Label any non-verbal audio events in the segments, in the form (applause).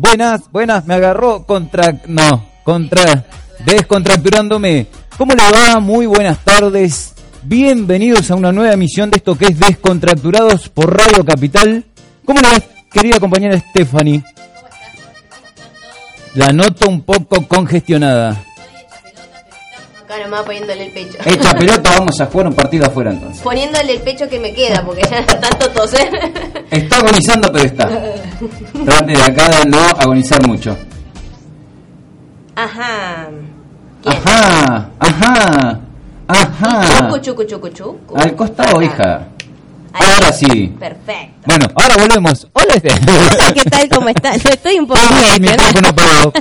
Buenas, buenas, me agarró contra... No, contra... Descontracturándome. ¿Cómo le va? Muy buenas tardes. Bienvenidos a una nueva emisión de esto que es Descontracturados por Radio Capital. ¿Cómo le va, querida compañera Stephanie? La noto un poco congestionada. Acá nomás poniéndole el pecho. Hecha (laughs) pelota, vamos a jugar un partido afuera entonces. Poniéndole el pecho que me queda, porque ya tanto toser. Está agonizando, pero está. Trate de acá de no agonizar mucho. Ajá. ¿Quién? Ajá, ajá, ajá. Chucu, chucu, chucu, chucu. Al costado, hija. Ahí. Ahora sí. Perfecto. Bueno, ahora volvemos. Hola, este. ¿Qué tal? ¿Cómo estás? Yo estoy un poco el micrófono apagado.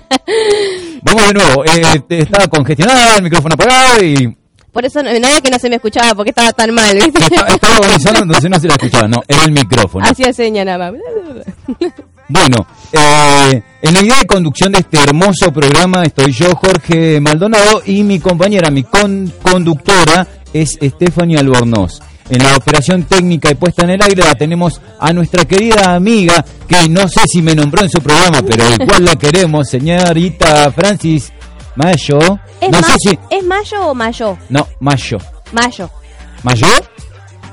Vamos de nuevo. Eh, estaba congestionado, el micrófono apagado y Por eso no, nadie que no se me escuchaba porque estaba tan mal, ¿viste? estaba, estaba agonizando, entonces no se la escuchaba. No, era el micrófono. Hacía seña nada más. Bueno, eh, en la idea de conducción de este hermoso programa estoy yo, Jorge Maldonado, y mi compañera, mi con- conductora es Stephanie Albornoz. En la operación técnica y puesta en el aire la tenemos a nuestra querida amiga, que no sé si me nombró en su programa, pero igual la queremos, señorita Francis Mayo. ¿Es, no ma- sé si... ¿Es mayo o mayo? No, Mayo. Mayo. ¿Mayo?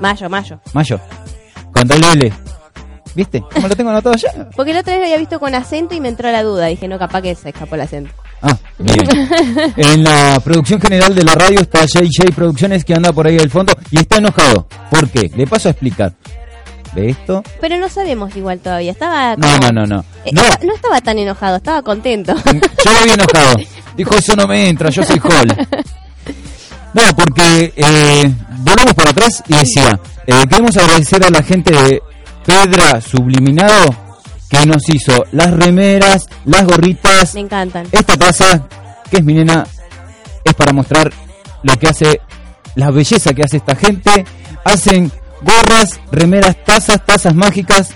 Mayo, mayo. Mayo. Con doble L. ¿Viste? ¿Cómo lo tengo anotado ya? Porque la otra vez lo había visto con acento y me entró la duda. Dije, no, capaz que se escapó el acento. Ah, bien. En la producción general de la radio está JJ Producciones que anda por ahí del fondo y está enojado. ¿Por qué? Le paso a explicar. ¿Ve esto? Pero no sabemos igual todavía. Estaba No, como- no, no, no. Eh, No, esta- no estaba tan enojado, estaba contento. (laughs) yo lo vi enojado. Dijo, eso no me entra, yo soy Hall. No, porque eh, volvemos para atrás y decía, eh, queremos agradecer a la gente de Pedra Subliminado que nos hizo las remeras, las gorritas, Me encantan. Esta taza, que es mi nena, es para mostrar lo que hace, la belleza que hace esta gente. Hacen gorras, remeras, tazas, tazas mágicas.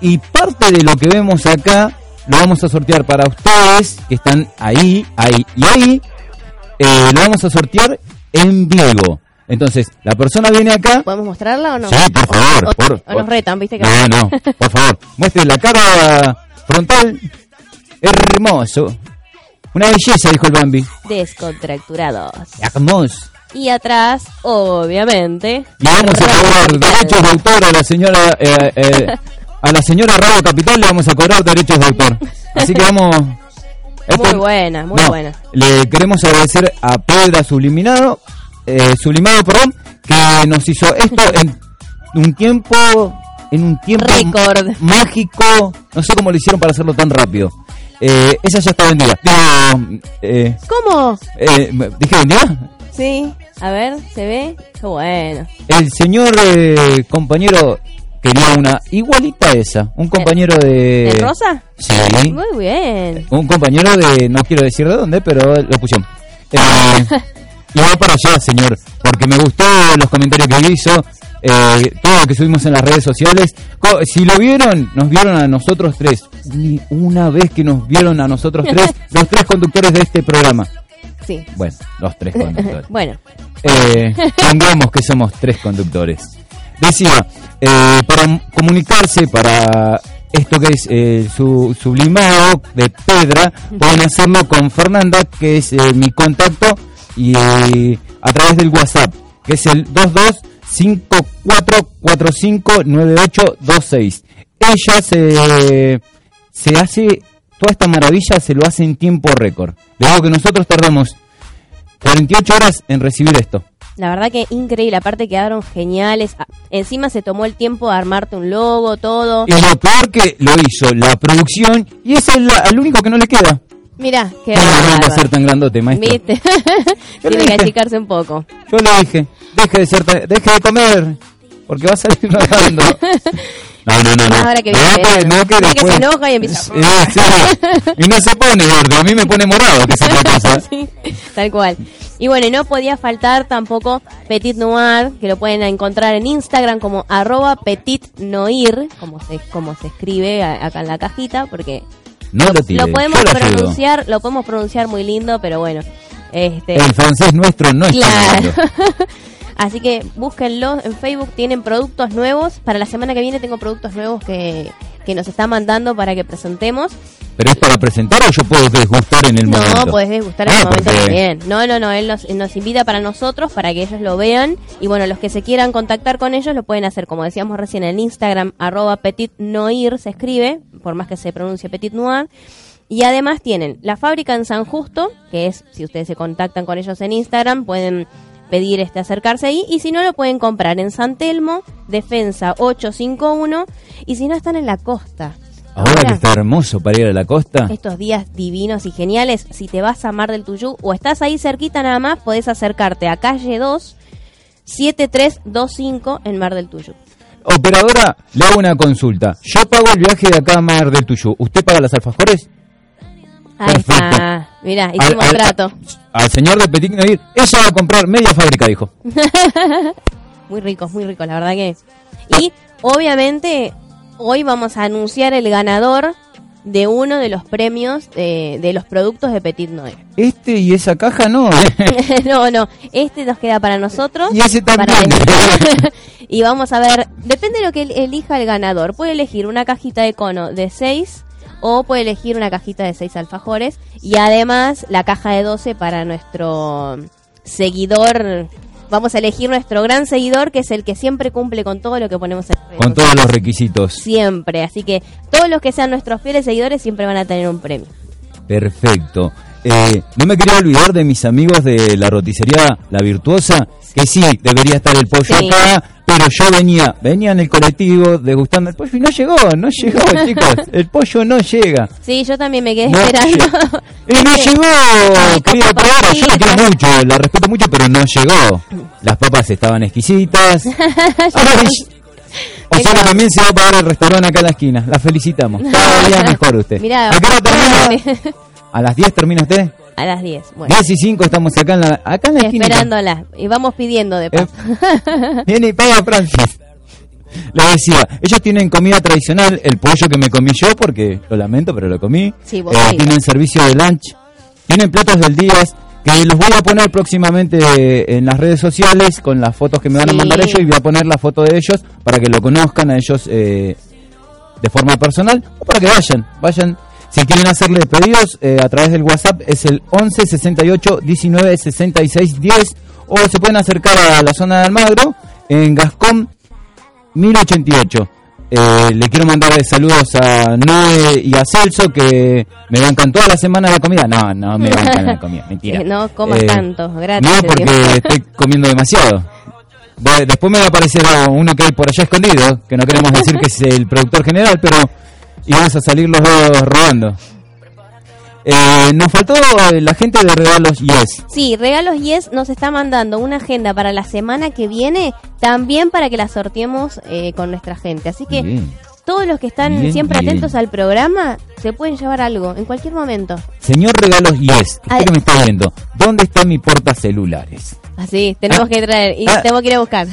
Y parte de lo que vemos acá lo vamos a sortear para ustedes que están ahí, ahí y ahí. Eh, lo vamos a sortear en vivo. Entonces, la persona viene acá. ¿Podemos mostrarla o no? Sí, por favor. O, por- o nos retan, ¿viste? Que no, no, (laughs) por favor. Muestre la cara frontal. Hermoso. Una belleza, dijo el Bambi. Descontracturados. Hermoso. Y atrás, obviamente. Le vamos a cobrar derechos de autor a la señora eh, eh, a la señora Radio Capital le vamos a cobrar derechos de autor. Así que vamos Muy Este- buena, muy no, buena. Le queremos agradecer a Pedra Subliminado, eh, Sublimado, perdón, que nos hizo esto en un tiempo, en un tiempo Récord. mágico. No sé cómo lo hicieron para hacerlo tan rápido. Eh, esa ya está vendida. Digo, eh, ¿Cómo? eh, ¿Dije vendida? Sí. A ver, ¿se ve? Qué bueno. El señor eh, compañero quería una igualita a esa. Un compañero de... ¿De rosa? Sí. Muy bien. Un compañero de, no quiero decir de dónde, pero lo pusieron. Eh, (laughs) y va para allá, señor, porque me gustó los comentarios que hizo, eh, todo lo que subimos en las redes sociales. Si lo vieron, nos vieron a nosotros tres. Ni una vez que nos vieron a nosotros (laughs) tres, los tres conductores de este programa. Sí. Bueno, los tres conductores. (laughs) Bueno, Eh, pongamos que somos tres conductores. Decía, eh, para comunicarse, para esto que es eh, su sublimado de Pedra, pueden hacerlo con Fernanda, que es eh, mi contacto, y a través del WhatsApp, que es el 2254459826. Ella se, se hace, toda esta maravilla se lo hace en tiempo récord. Luego que nosotros tardamos 48 horas en recibir esto. La verdad que increíble, aparte quedaron geniales. Ah, Encima se tomó el tiempo de armarte un logo, todo. Y lo peor que lo hizo la producción y es el, el único que no le queda. Mira, qué ¿Cómo no va a ser tan grandote, maestro? ¿Viste? (laughs) Tiene que achicarse un poco. Yo le dije, deje de, ser tan- deje de comer, porque va a salir (laughs) nadando. (laughs) No, no, no, no. Ahora que no, viene verano. no, que que después- se enoja y empieza- sí. Y no se pone gordo, a mí me pone morado, que cosa. Sí, tal cual. Y bueno, y no podía faltar tampoco Petit Noir, que lo pueden encontrar en Instagram como arroba Petit Noir, como se, como se escribe a- acá en la cajita, porque No lo tire, lo podemos lo ayudo. pronunciar, lo podemos pronunciar muy lindo, pero bueno. Este, El francés nuestro no Claro. lindo. (laughs) Así que búsquenlo en Facebook, tienen productos nuevos. Para la semana que viene tengo productos nuevos que, que nos está mandando para que presentemos. ¿Pero es para presentar o yo puedo desgustar en el No, momento? podés degustar en Ah, el momento porque- también. No, no, no, él nos, nos invita para nosotros, para que ellos lo vean. Y bueno, los que se quieran contactar con ellos lo pueden hacer, como decíamos recién, en Instagram, arroba Petit Noir se escribe, por más que se pronuncie Petit Noir. Y además tienen la fábrica en San Justo, que es, si ustedes se contactan con ellos en Instagram, pueden pedir este acercarse ahí. Y si no, lo pueden comprar en San Telmo, Defensa 851. Y si no, están en la costa. Ahora que está hermoso para ir a la costa. estos días divinos y geniales, si te vas a Mar del Tuyú o estás ahí cerquita nada más, podés acercarte a calle 2, 7325 en Mar del Tuyú. Operadora, le hago una consulta. Yo pago el viaje de acá a Mar del Tuyú. ¿Usted paga las alfajores? Ahí Perfecto. (laughs) está. Mirá, hicimos Al- al- trato. Al señor de Petit Noir, ella va a comprar media fábrica, dijo. (laughs) Muy ricos, muy ricos, la verdad que. Y obviamente hoy vamos a anunciar el ganador de uno de los premios de, de los productos de Petit Noir. Este y esa caja no. (laughs) no, no, este nos queda para nosotros. Y ese también. y vamos a ver, depende de lo que el- elija el ganador. Puede elegir una cajita de cono de 6 o puede elegir una cajita de 6 alfajores y además la caja de 12 para nuestro seguidor. Vamos a elegir nuestro gran seguidor que es el que siempre cumple con todo lo que ponemos en Con todos los requisitos. Siempre, así que todos los que sean nuestros fieles seguidores siempre van a tener un premio. Perfecto. Eh, no me quería olvidar de mis amigos de la roticería La Virtuosa, que sí, debería estar el pollo Sí. acá, pero yo venía, venía en el colectivo degustando el pollo y no llegó, no llegó, (laughs) chicos. El pollo no llega. Sí, yo también me quedé No esperando. Eh, no (laughs) llegó, querida operadora, yo la quiero mucho, la respeto mucho, pero no llegó. Las papas estaban exquisitas. (laughs) Ay, o sea que también se va a pagar el restaurante acá en la esquina. La felicitamos. Cada día mejor usted. Mirá, ¿A qué hora termina? ¿A las 10 termina usted? A las 10. Bueno. 10 y 5 estamos acá en la, acá en la. Esperándola. Y vamos pidiendo de Eh, paso. (laughs) Viene y paga Francis. Le decía, ellos tienen comida tradicional, el pollo que me comí yo, porque lo lamento, pero lo comí. Sí, vos Eh, tienen servicio de lunch, tienen platos del día, que los voy a poner próximamente eh, en las redes sociales con las fotos que me van a Sí. mandar ellos y voy a poner la foto de ellos para que lo conozcan a ellos eh, de forma personal o para que vayan, vayan. Si quieren hacerle pedidos eh, a través del WhatsApp es el 11 68 19 66 10 o se pueden acercar a la zona de Almagro en Gascón 1088. Eh, le quiero mandar saludos a Noé y a Celso que me bancan toda la semana la comida. No, no me bancan la comida, (laughs) mentira. Eh, no comas tanto, gratis, No, porque estoy comiendo demasiado. De- Después me va a aparecer uno que hay por allá escondido, que no queremos decir que es el productor general, pero íbamos a salir los dos robando. Eh, nos faltó eh, la gente de regalos Yes. Sí, Regalos Yes nos está mandando una agenda para la semana que viene, también para que la sorteemos eh, con nuestra gente. Así que Bien. todos los que están Bien, siempre bien. atentos al programa se pueden llevar algo en cualquier momento. Señor Regalos Yes, usted Ay. que me está viendo, ¿dónde está mi portacelulares? Así, tenemos Ah. que traer y Ah. tengo que ir a buscar.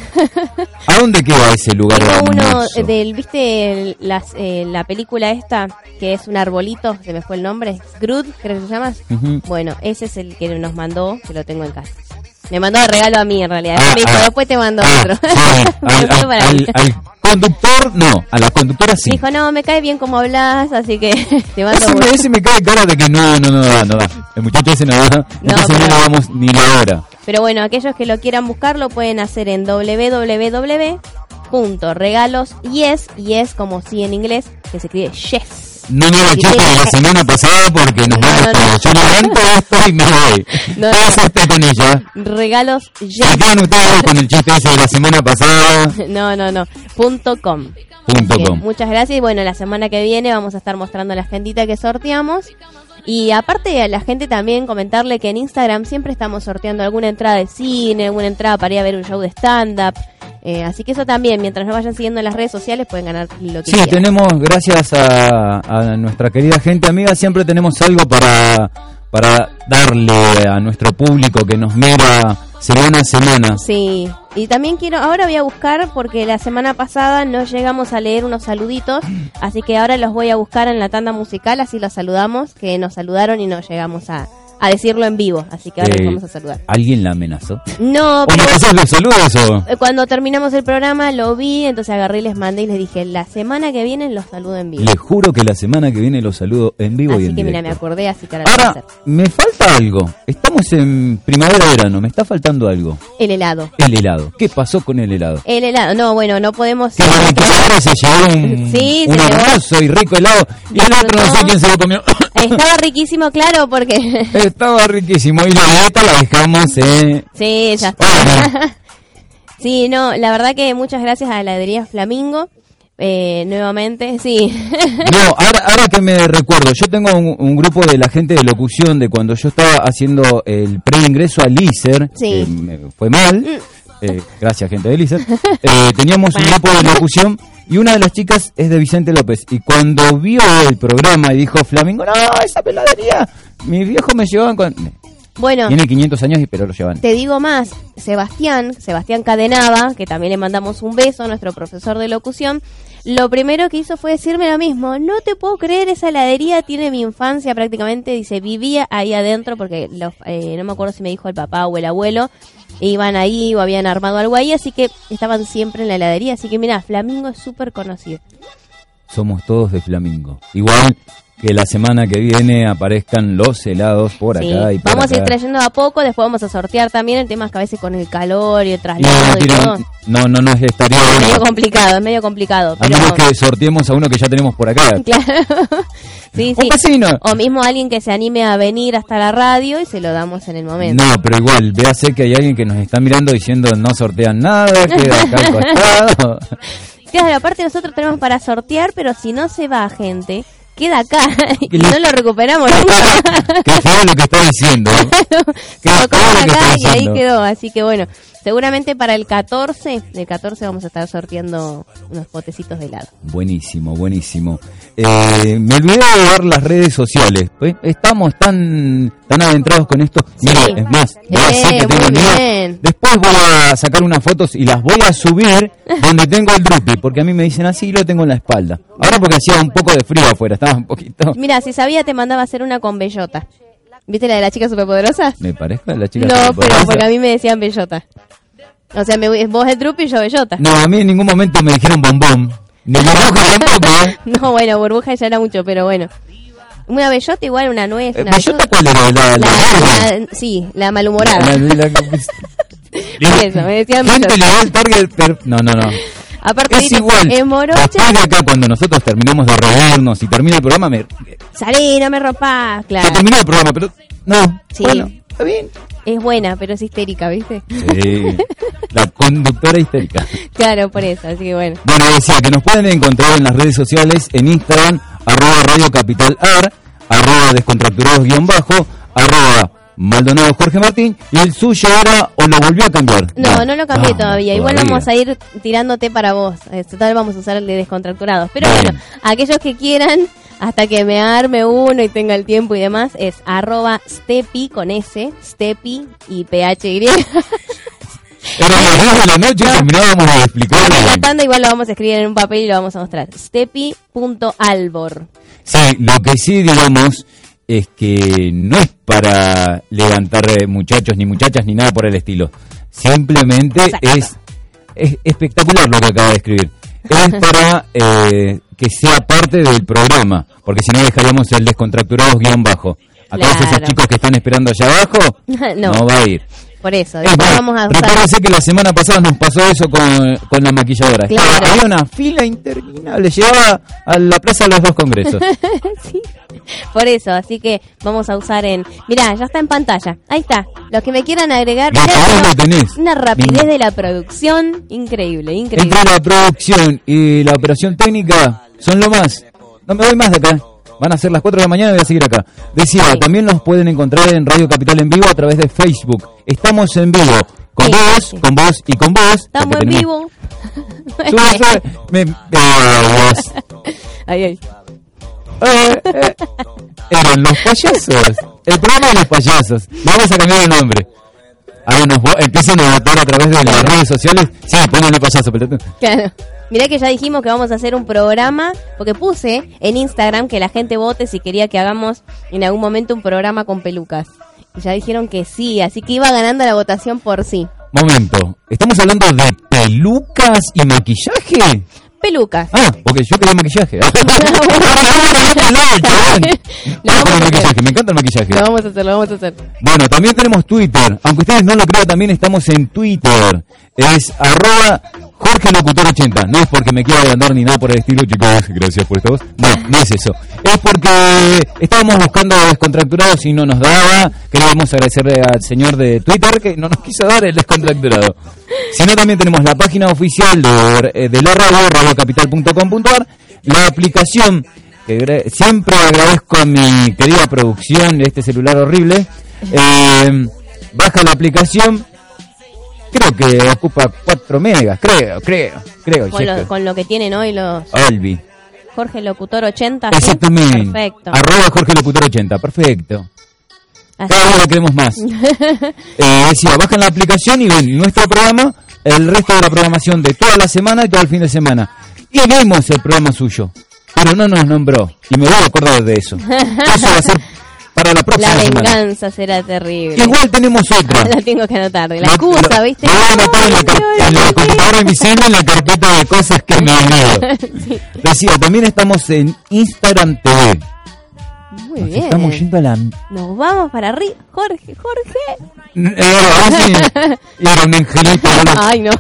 ¿A dónde queda ese lugar Tengo uno del, ¿viste el- las, eh, la película esta que es un arbolito? Se me fue el nombre. Groot, creo que se llama. Ujú. Bueno, ese es el que nos mandó, que lo tengo en casa. Me mandó de regalo a mí en realidad. Ah, me dijo, ah. después te mando Ah, otro. (laughs) Me al, conductor no, a la conductora sí. Me dijo, no, me cae bien como hablas, así que (laughs) te mando Ese ese me cae cara de que no, no, no da, no da. El muchacho ese no da. No pero- lo vamos ni la hora. Pero bueno, aquellos que lo quieran buscar lo pueden hacer en www.regalosyes, yes como sí en inglés, que se escribe yes, No me chiste de la semana pasada porque nos No, vamos no, todos. Yo levanto esto y me voy. (laughs) No, ¿Qué no. usted con ella? Regalos Se ya. quedan ustedes con el chiste ese de la semana pasada. (laughs) No, no, no. Punto com. Punto com. muchas gracias y bueno, la semana que viene vamos a estar mostrando la agendita que sorteamos. Y aparte a la gente también comentarle que en Instagram siempre estamos sorteando alguna entrada de cine, alguna entrada para ir a ver un show de stand-up. Eh, así que eso también, mientras nos vayan siguiendo en las redes sociales, pueden ganar lo que Sí, quieran. tenemos, gracias a, a nuestra querida gente amiga, siempre tenemos algo para, para darle a nuestro público que nos mira semana a semana. Sí, y también quiero, ahora voy a buscar porque la semana pasada no llegamos a leer unos saluditos, así que ahora los voy a buscar en la tanda musical, así los saludamos, que nos saludaron y no llegamos a, a decirlo en vivo, así que ahora Eh, los vamos a saludar. ¿Alguien la amenazó? No, ¿O pero saludos o...? eh, cuando terminamos el programa lo vi, entonces agarré y les mandé y les dije, la semana que viene los saludo en vivo. Les juro que la semana que viene los saludo en vivo y Así en que mira, me acordé, así que ahora lo voy a Ahora, hacer. me falta algo. Estamos en primavera-verano, me está faltando algo. El helado. El helado. ¿Qué pasó con el helado? El helado, no, bueno, no podemos... Que se llevó un, (laughs) Sí, un hermoso y rico helado y el otro no sé quién se lo comió. Estaba riquísimo, claro, porque... (laughs) Estaba riquísimo y la dieta la dejamos eh. Sí, ya está. (laughs) Sí, no, la verdad que muchas gracias a la heladería Flamingo. Eh, nuevamente, sí. (laughs) No, ahora, ahora que me recuerdo, yo tengo un, un grupo de la gente de locución de cuando yo estaba haciendo el preingreso al ISER, Sí. que me fue mal, eh, gracias gente del ISER, (laughs) eh, teníamos un grupo de locución y una de las chicas es de Vicente López. Y cuando vio el programa y dijo Flamingo, no, esa peladería, mis viejos me llevaban con... bueno, Tiene 500 años y pero lo llevan. te digo más, Sebastián, Sebastián Cadenava, que también le mandamos un beso, nuestro profesor de locución, lo primero que hizo fue decirme lo mismo, no te puedo creer, esa heladería tiene mi infancia prácticamente, dice, vivía ahí adentro, porque eh, no me acuerdo si me dijo el papá o el abuelo, iban ahí o habían armado algo ahí, así que estaban siempre en la heladería, así que mira, Flamingo es súper conocido. Somos todos de Flamingo. Igual que la semana que viene aparezcan los helados por Sí, acá y por vamos a ir acá. trayendo a poco, después vamos a sortear también el tema es que a veces con el calor y el Y traslado no, y tienen- todo. no, no, no estaría Es medio complicado, es medio complicado. A menos que sorteemos a uno que ya tenemos por acá. (laughs) Claro. sí, sí. vecino. O mismo alguien que se anime a venir hasta la radio y se lo damos en el momento. No, pero igual, véase que hay alguien que nos está mirando diciendo no sortean nada, (laughs) queda acá al costado. Claro, aparte nosotros tenemos para sortear, pero si no se va gente, queda acá (laughs) y no lo recuperamos nunca. Qué feo lo que está diciendo. Se (laughs) lo acá está y ahí quedó. Así que bueno, seguramente para el 14, el 14 vamos a estar sorteando unos potecitos de helado. Buenísimo, buenísimo. Eh, me olvidé de dar las redes sociales. pues, Estamos tan tan adentrados con esto. Sí. Mira, es más, Eh, que tengo. Después voy a sacar unas fotos y las voy a subir donde tengo el drupi, porque a mí me dicen así y lo tengo en la espalda. Ahora porque hacía un poco de frío afuera, estaba un poquito... Mira, si sabía te mandaba a hacer una con bellota. ¿Viste la de la chica superpoderosa? ¿Me parezco a la chica? No, pero porque a mí me decían bellota. O sea, me, vos es drupi y yo bellota. No, a mí en ningún momento me dijeron bombón. Ni burbuja tampoco, ¿eh? (laughs) No, bueno, burbuja ya era mucho, pero bueno. Una bellota igual, una nuez, Eh, una ¿Bellota cuál era? La, la, La- la- sí, la malhumorada. la- la- la- (laughs) Eso, me decían bellota. le da el target, No, no, no. Aparte, Es igual. en Morocha, Después de acá, cuando nosotros terminamos de reírnos y termina el programa, me... salí, no me rompas, Se claro. terminó el programa, pero... No, Sí. bueno, está bien. Es buena, pero es histérica, ¿viste? Sí, la (laughs) conductora histérica. Claro, por eso, así que bueno. Bueno, decía que nos pueden encontrar en las redes sociales, en Instagram, arroba Radio Capital Ar, arroba descontracturados guion bajo, arroba Maldonado Jorge Martín, y el suyo era, o lo volvió a cambiar. No, no lo cambié vamos, todavía. Igual todavía. vamos a ir tirándote para vos. Total, vamos a usar el de descontracturados. Pero Bien. bueno, aquellos que quieran, hasta que me arme uno y tenga el tiempo y demás, es arroba stepi con S, stepi y phy. (laughs) Era las 10 de la noche y No. terminábamos de explicarlo. Tanda igual lo vamos a escribir en un papel y lo vamos a mostrar. Stepi.albor. Sí, lo que sí, digamos, es que no es para levantar eh, muchachos ni muchachas ni nada por el estilo. Simplemente es, es espectacular lo que acaba de escribir. Es para eh, que sea parte del programa, porque si no dejaríamos el descontracturados guion bajo. A todos esos Claro. chicos que están esperando allá abajo, (laughs) No. no, va a ir. Por eso, después bueno, vamos a usar... recuérdense que la semana pasada nos pasó eso con, con la maquilladora. Claro. Había una fila interminable, llevaba a la plaza de los dos congresos. (laughs) Sí, (laughs) por eso, así que vamos a usar en... Mirá, ya está en pantalla. Ahí está. Los que me quieran agregar... Mirá, lo tenés. Una rapidez de la producción increíble, increíble. Entre la producción y la operación técnica son lo más. No me voy más de acá. Van a ser las 4 de la mañana y voy a seguir acá. Decía, Sí. también nos pueden encontrar en Radio Capital en vivo a través de Facebook. Estamos en vivo. Con Sí, vos, sí. con vos y con vos. Estamos en tenemos- vivo. Sube, sube. Me- eh, vos. Ahí. Eh, eh, eran los payasos. El programa de los payasos. Vamos a cambiar el nombre. Ahora nos empiezan a votar a través de las redes sociales. Sí, ponle payaso, pero Claro. Mirá que ya dijimos que vamos a hacer un programa, porque puse en Instagram que la gente vote si quería que hagamos en algún momento un programa con pelucas. Y ya dijeron que sí, así que iba ganando la votación por sí. Momento. ¿Estamos hablando de pelucas y maquillaje? Pelucas. Ah, porque yo quería maquillaje. Maquillaje, me encanta el maquillaje. Lo vamos a hacer, lo vamos a hacer. Bueno, también tenemos Twitter. Aunque ustedes no lo crean, también estamos en Twitter. Es arroba Jorge Locutor 80. No es porque me quiera agrandar ni nada por el estilo, chicos. Gracias por esta voz. No, no es eso. Es porque estábamos buscando descontracturados y no nos daba. Queríamos agradecerle al señor de Twitter que no nos quiso dar el descontracturado. Sino también tenemos la página oficial de, eh, de la radio, radiocapital.com.ar, la aplicación que siempre agradezco a mi querida producción de este celular horrible. Eh, baja la aplicación, creo que ocupa 4 megas, creo, creo, creo. Con lo, con lo que tienen hoy los Albi. Jorge Locutor 80. ¿sí? Exactamente. Perfecto. Arroba Jorge Locutor 80, perfecto. Así- Cada vez lo queremos más. (laughs) eh, decía, bajan la aplicación y ven nuestro programa, el resto de la programación de toda la semana y todo el fin de semana. Y vemos el programa suyo. Pero no nos nombró. Y me voy a acordar de eso. (laughs) Eso va a ser para la próxima La semana. venganza será terrible. Igual tenemos otra. (laughs) La tengo que anotar. La excusa, ¿viste? lo voy a anotar en la, la computadora celu, en la carpeta de cosas que me olvido. (laughs) Sí. Decía, también estamos en Instagram TV. Muy Nos bien. estamos yendo a la... Nos vamos para arriba. Jorge, Jorge. Eh, (laughs) era un angelito. Ay, no.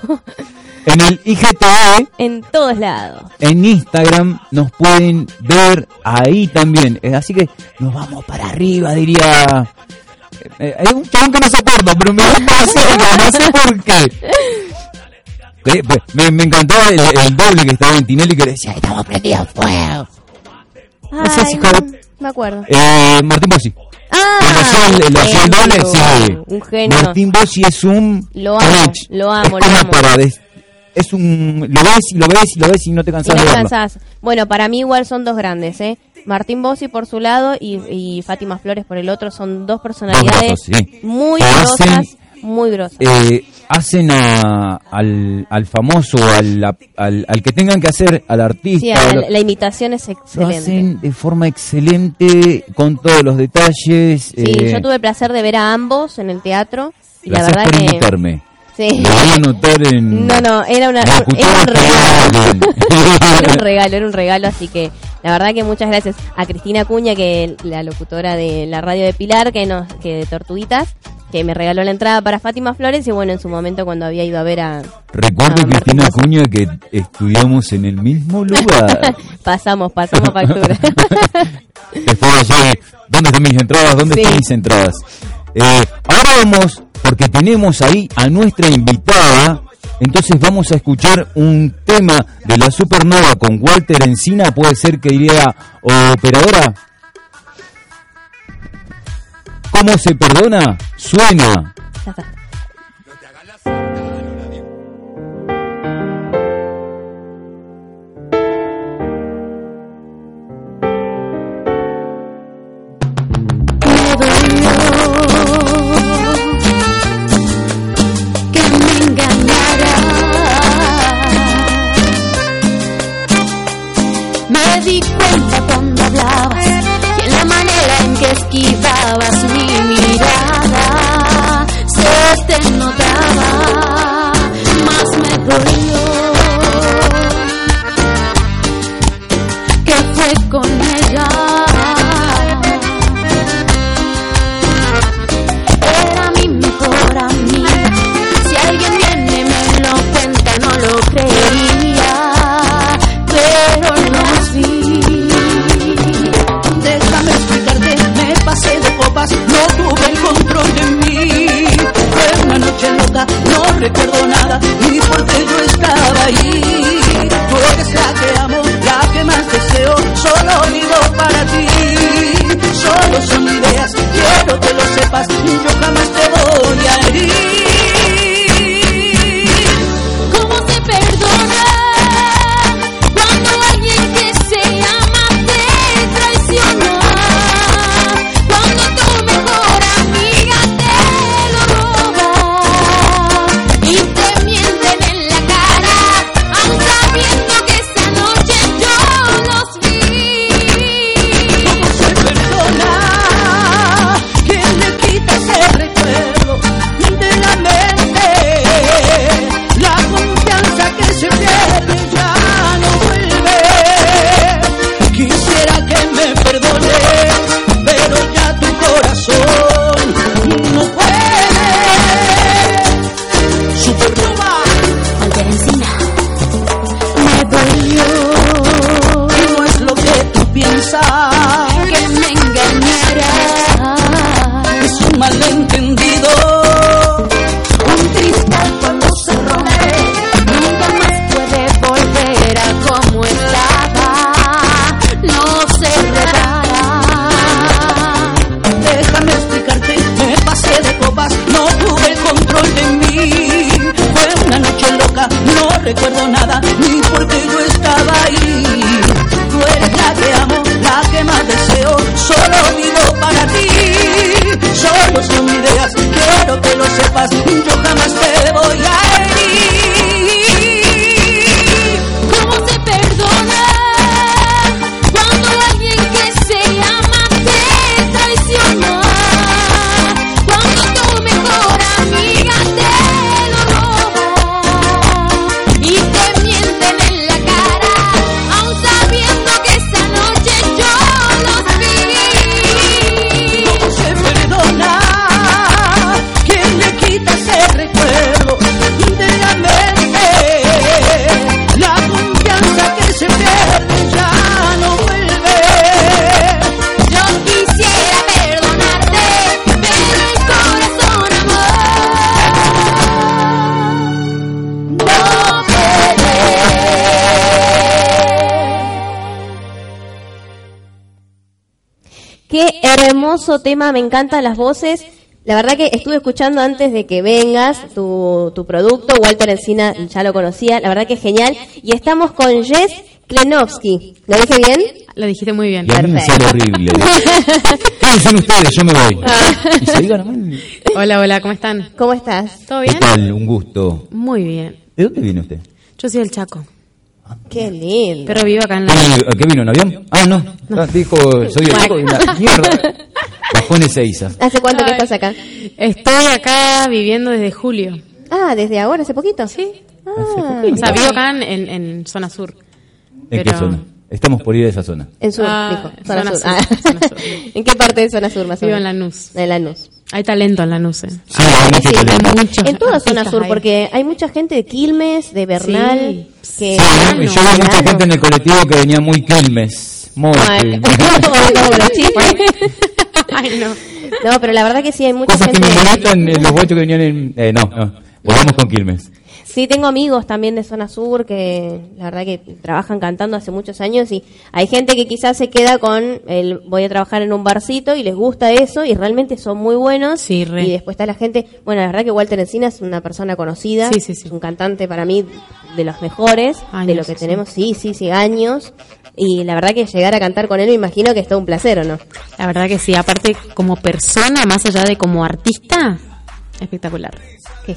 En el IGTV, En todos lados. en Instagram, nos pueden ver ahí también. Eh, Así que nos vamos para arriba, diría... Eh, Hay un chabón que no se acuerda, pero me gusta hacerlo, no sé por qué. (laughs) Eh, pues, Me, me encantaba el, el doble que estaba en Tinelli que decía, estamos prendidos fuego. Ay, sé si no, Javi- me acuerdo. Eh, Martín Bossi. Ah, el, el- hacía el doble, sí. Un genio. Martín Bossi es un... Lo amo, lo amo, Es lo como amo. para des- Es un... Lo ves y lo ves y lo ves y no te Y cansas no de te verlo. cansás. Bueno, para mí igual son dos grandes, ¿eh? Martín Bossi por su lado y, y Fátima Flores por el otro son dos personalidades Dos grosos, sí. muy Que grosas, hacen- muy grosas. eh, hacen a- al, al famoso, al, al, al que tengan que hacer, al artista, sí, lo- la, la imitación es lo excelente. hacen de forma excelente, con todos los detalles. Sí, eh, yo tuve el placer de ver a ambos en el teatro y la verdad por que invitarme. Sí. Lo voy a anotar en... No, no, era una era un regalo. Era un regalo, era un regalo, así que la verdad que muchas gracias a Cristina Cuña, que la locutora de la radio de Pilar, que nos que de Tortuguitas, que me regaló la entrada para Fátima Flores y bueno, en su momento cuando había ido a ver a Recuerdo, a Cristina. Cuña, que estudiamos en el mismo lugar. (laughs) pasamos, pasamos factura. (laughs) Después allá, ¿dónde están mis entradas? ¿Dónde Sí. están mis entradas? Eh, ahora vamos, porque tenemos ahí a nuestra invitada, entonces vamos a escuchar un tema de la Supernova con Walter Encina, puede ser que diría operadora. ¿Cómo se perdona? Suena. Hermoso tema, me encantan las voces. La verdad que estuve escuchando antes de que vengas tu, tu producto, Walter Encina ya lo conocía, la verdad que es genial. Y estamos con Jess Klenowski. ¿Lo dije bien? Lo dijiste muy bien. Y a mí me sale horrible. ¿Qué dicen ustedes? Yo me voy. Y se digan nomás. Hola, hola, ¿cómo están? ¿Cómo estás? ¿Todo ¿Qué bien? tal? Un gusto. Muy bien. ¿De dónde viene usted? Yo soy del Chaco, Qué lindo. pero vivo acá en la... ¿A qué vino? ¿En avión? Ah, no. Ah, dijo, soy el y una Mierda. (laughs) Bajón Ezeiza. ¿Hace cuánto que Ay. estás acá? Estoy acá viviendo desde julio. Ah, desde ahora, hace poquito. Sí. Ah, O sea, vivo acá en, en- en zona sur. ¿En qué Pero- zona? Estamos por ir a esa zona. en sur, Ah, dijo. Zona, zona sur. sur, Ah. zona sur. (laughs) ¿En qué parte de zona sur más o Vivo en menos? Lanús. En Lanús. Hay talento en Lanús. eh. Sí, hay mucho Sí, talento. hay muchos en toda zona sur, porque hay mucha gente de Quilmes, de Bernal, Sí. que... Sí, yo vi mucha gente en el colectivo que venía muy Quilmes. Muy Ay, (laughs) (laughs) Quilmes. no. Ay, no. No, pero la verdad que sí, hay mucha Cosas que gente... me molestan en los guachos que venían en... Eh, no, no. Volvamos con Quilmes. Sí, tengo amigos también de zona sur que la verdad que trabajan cantando hace muchos años y hay gente que quizás se queda con el voy a trabajar en un barcito y les gusta eso y realmente son muy buenos. Sí, re. Y después está la gente, bueno, la verdad que Walter Encina es una persona conocida, Sí, sí, sí. es un cantante para mí de los mejores, de lo que sí. tenemos, sí, sí, sí, años. Y la verdad que llegar a cantar con él me imagino que es todo un placer, ¿o no? La verdad que sí. Aparte, como persona, más allá de como artista, espectacular.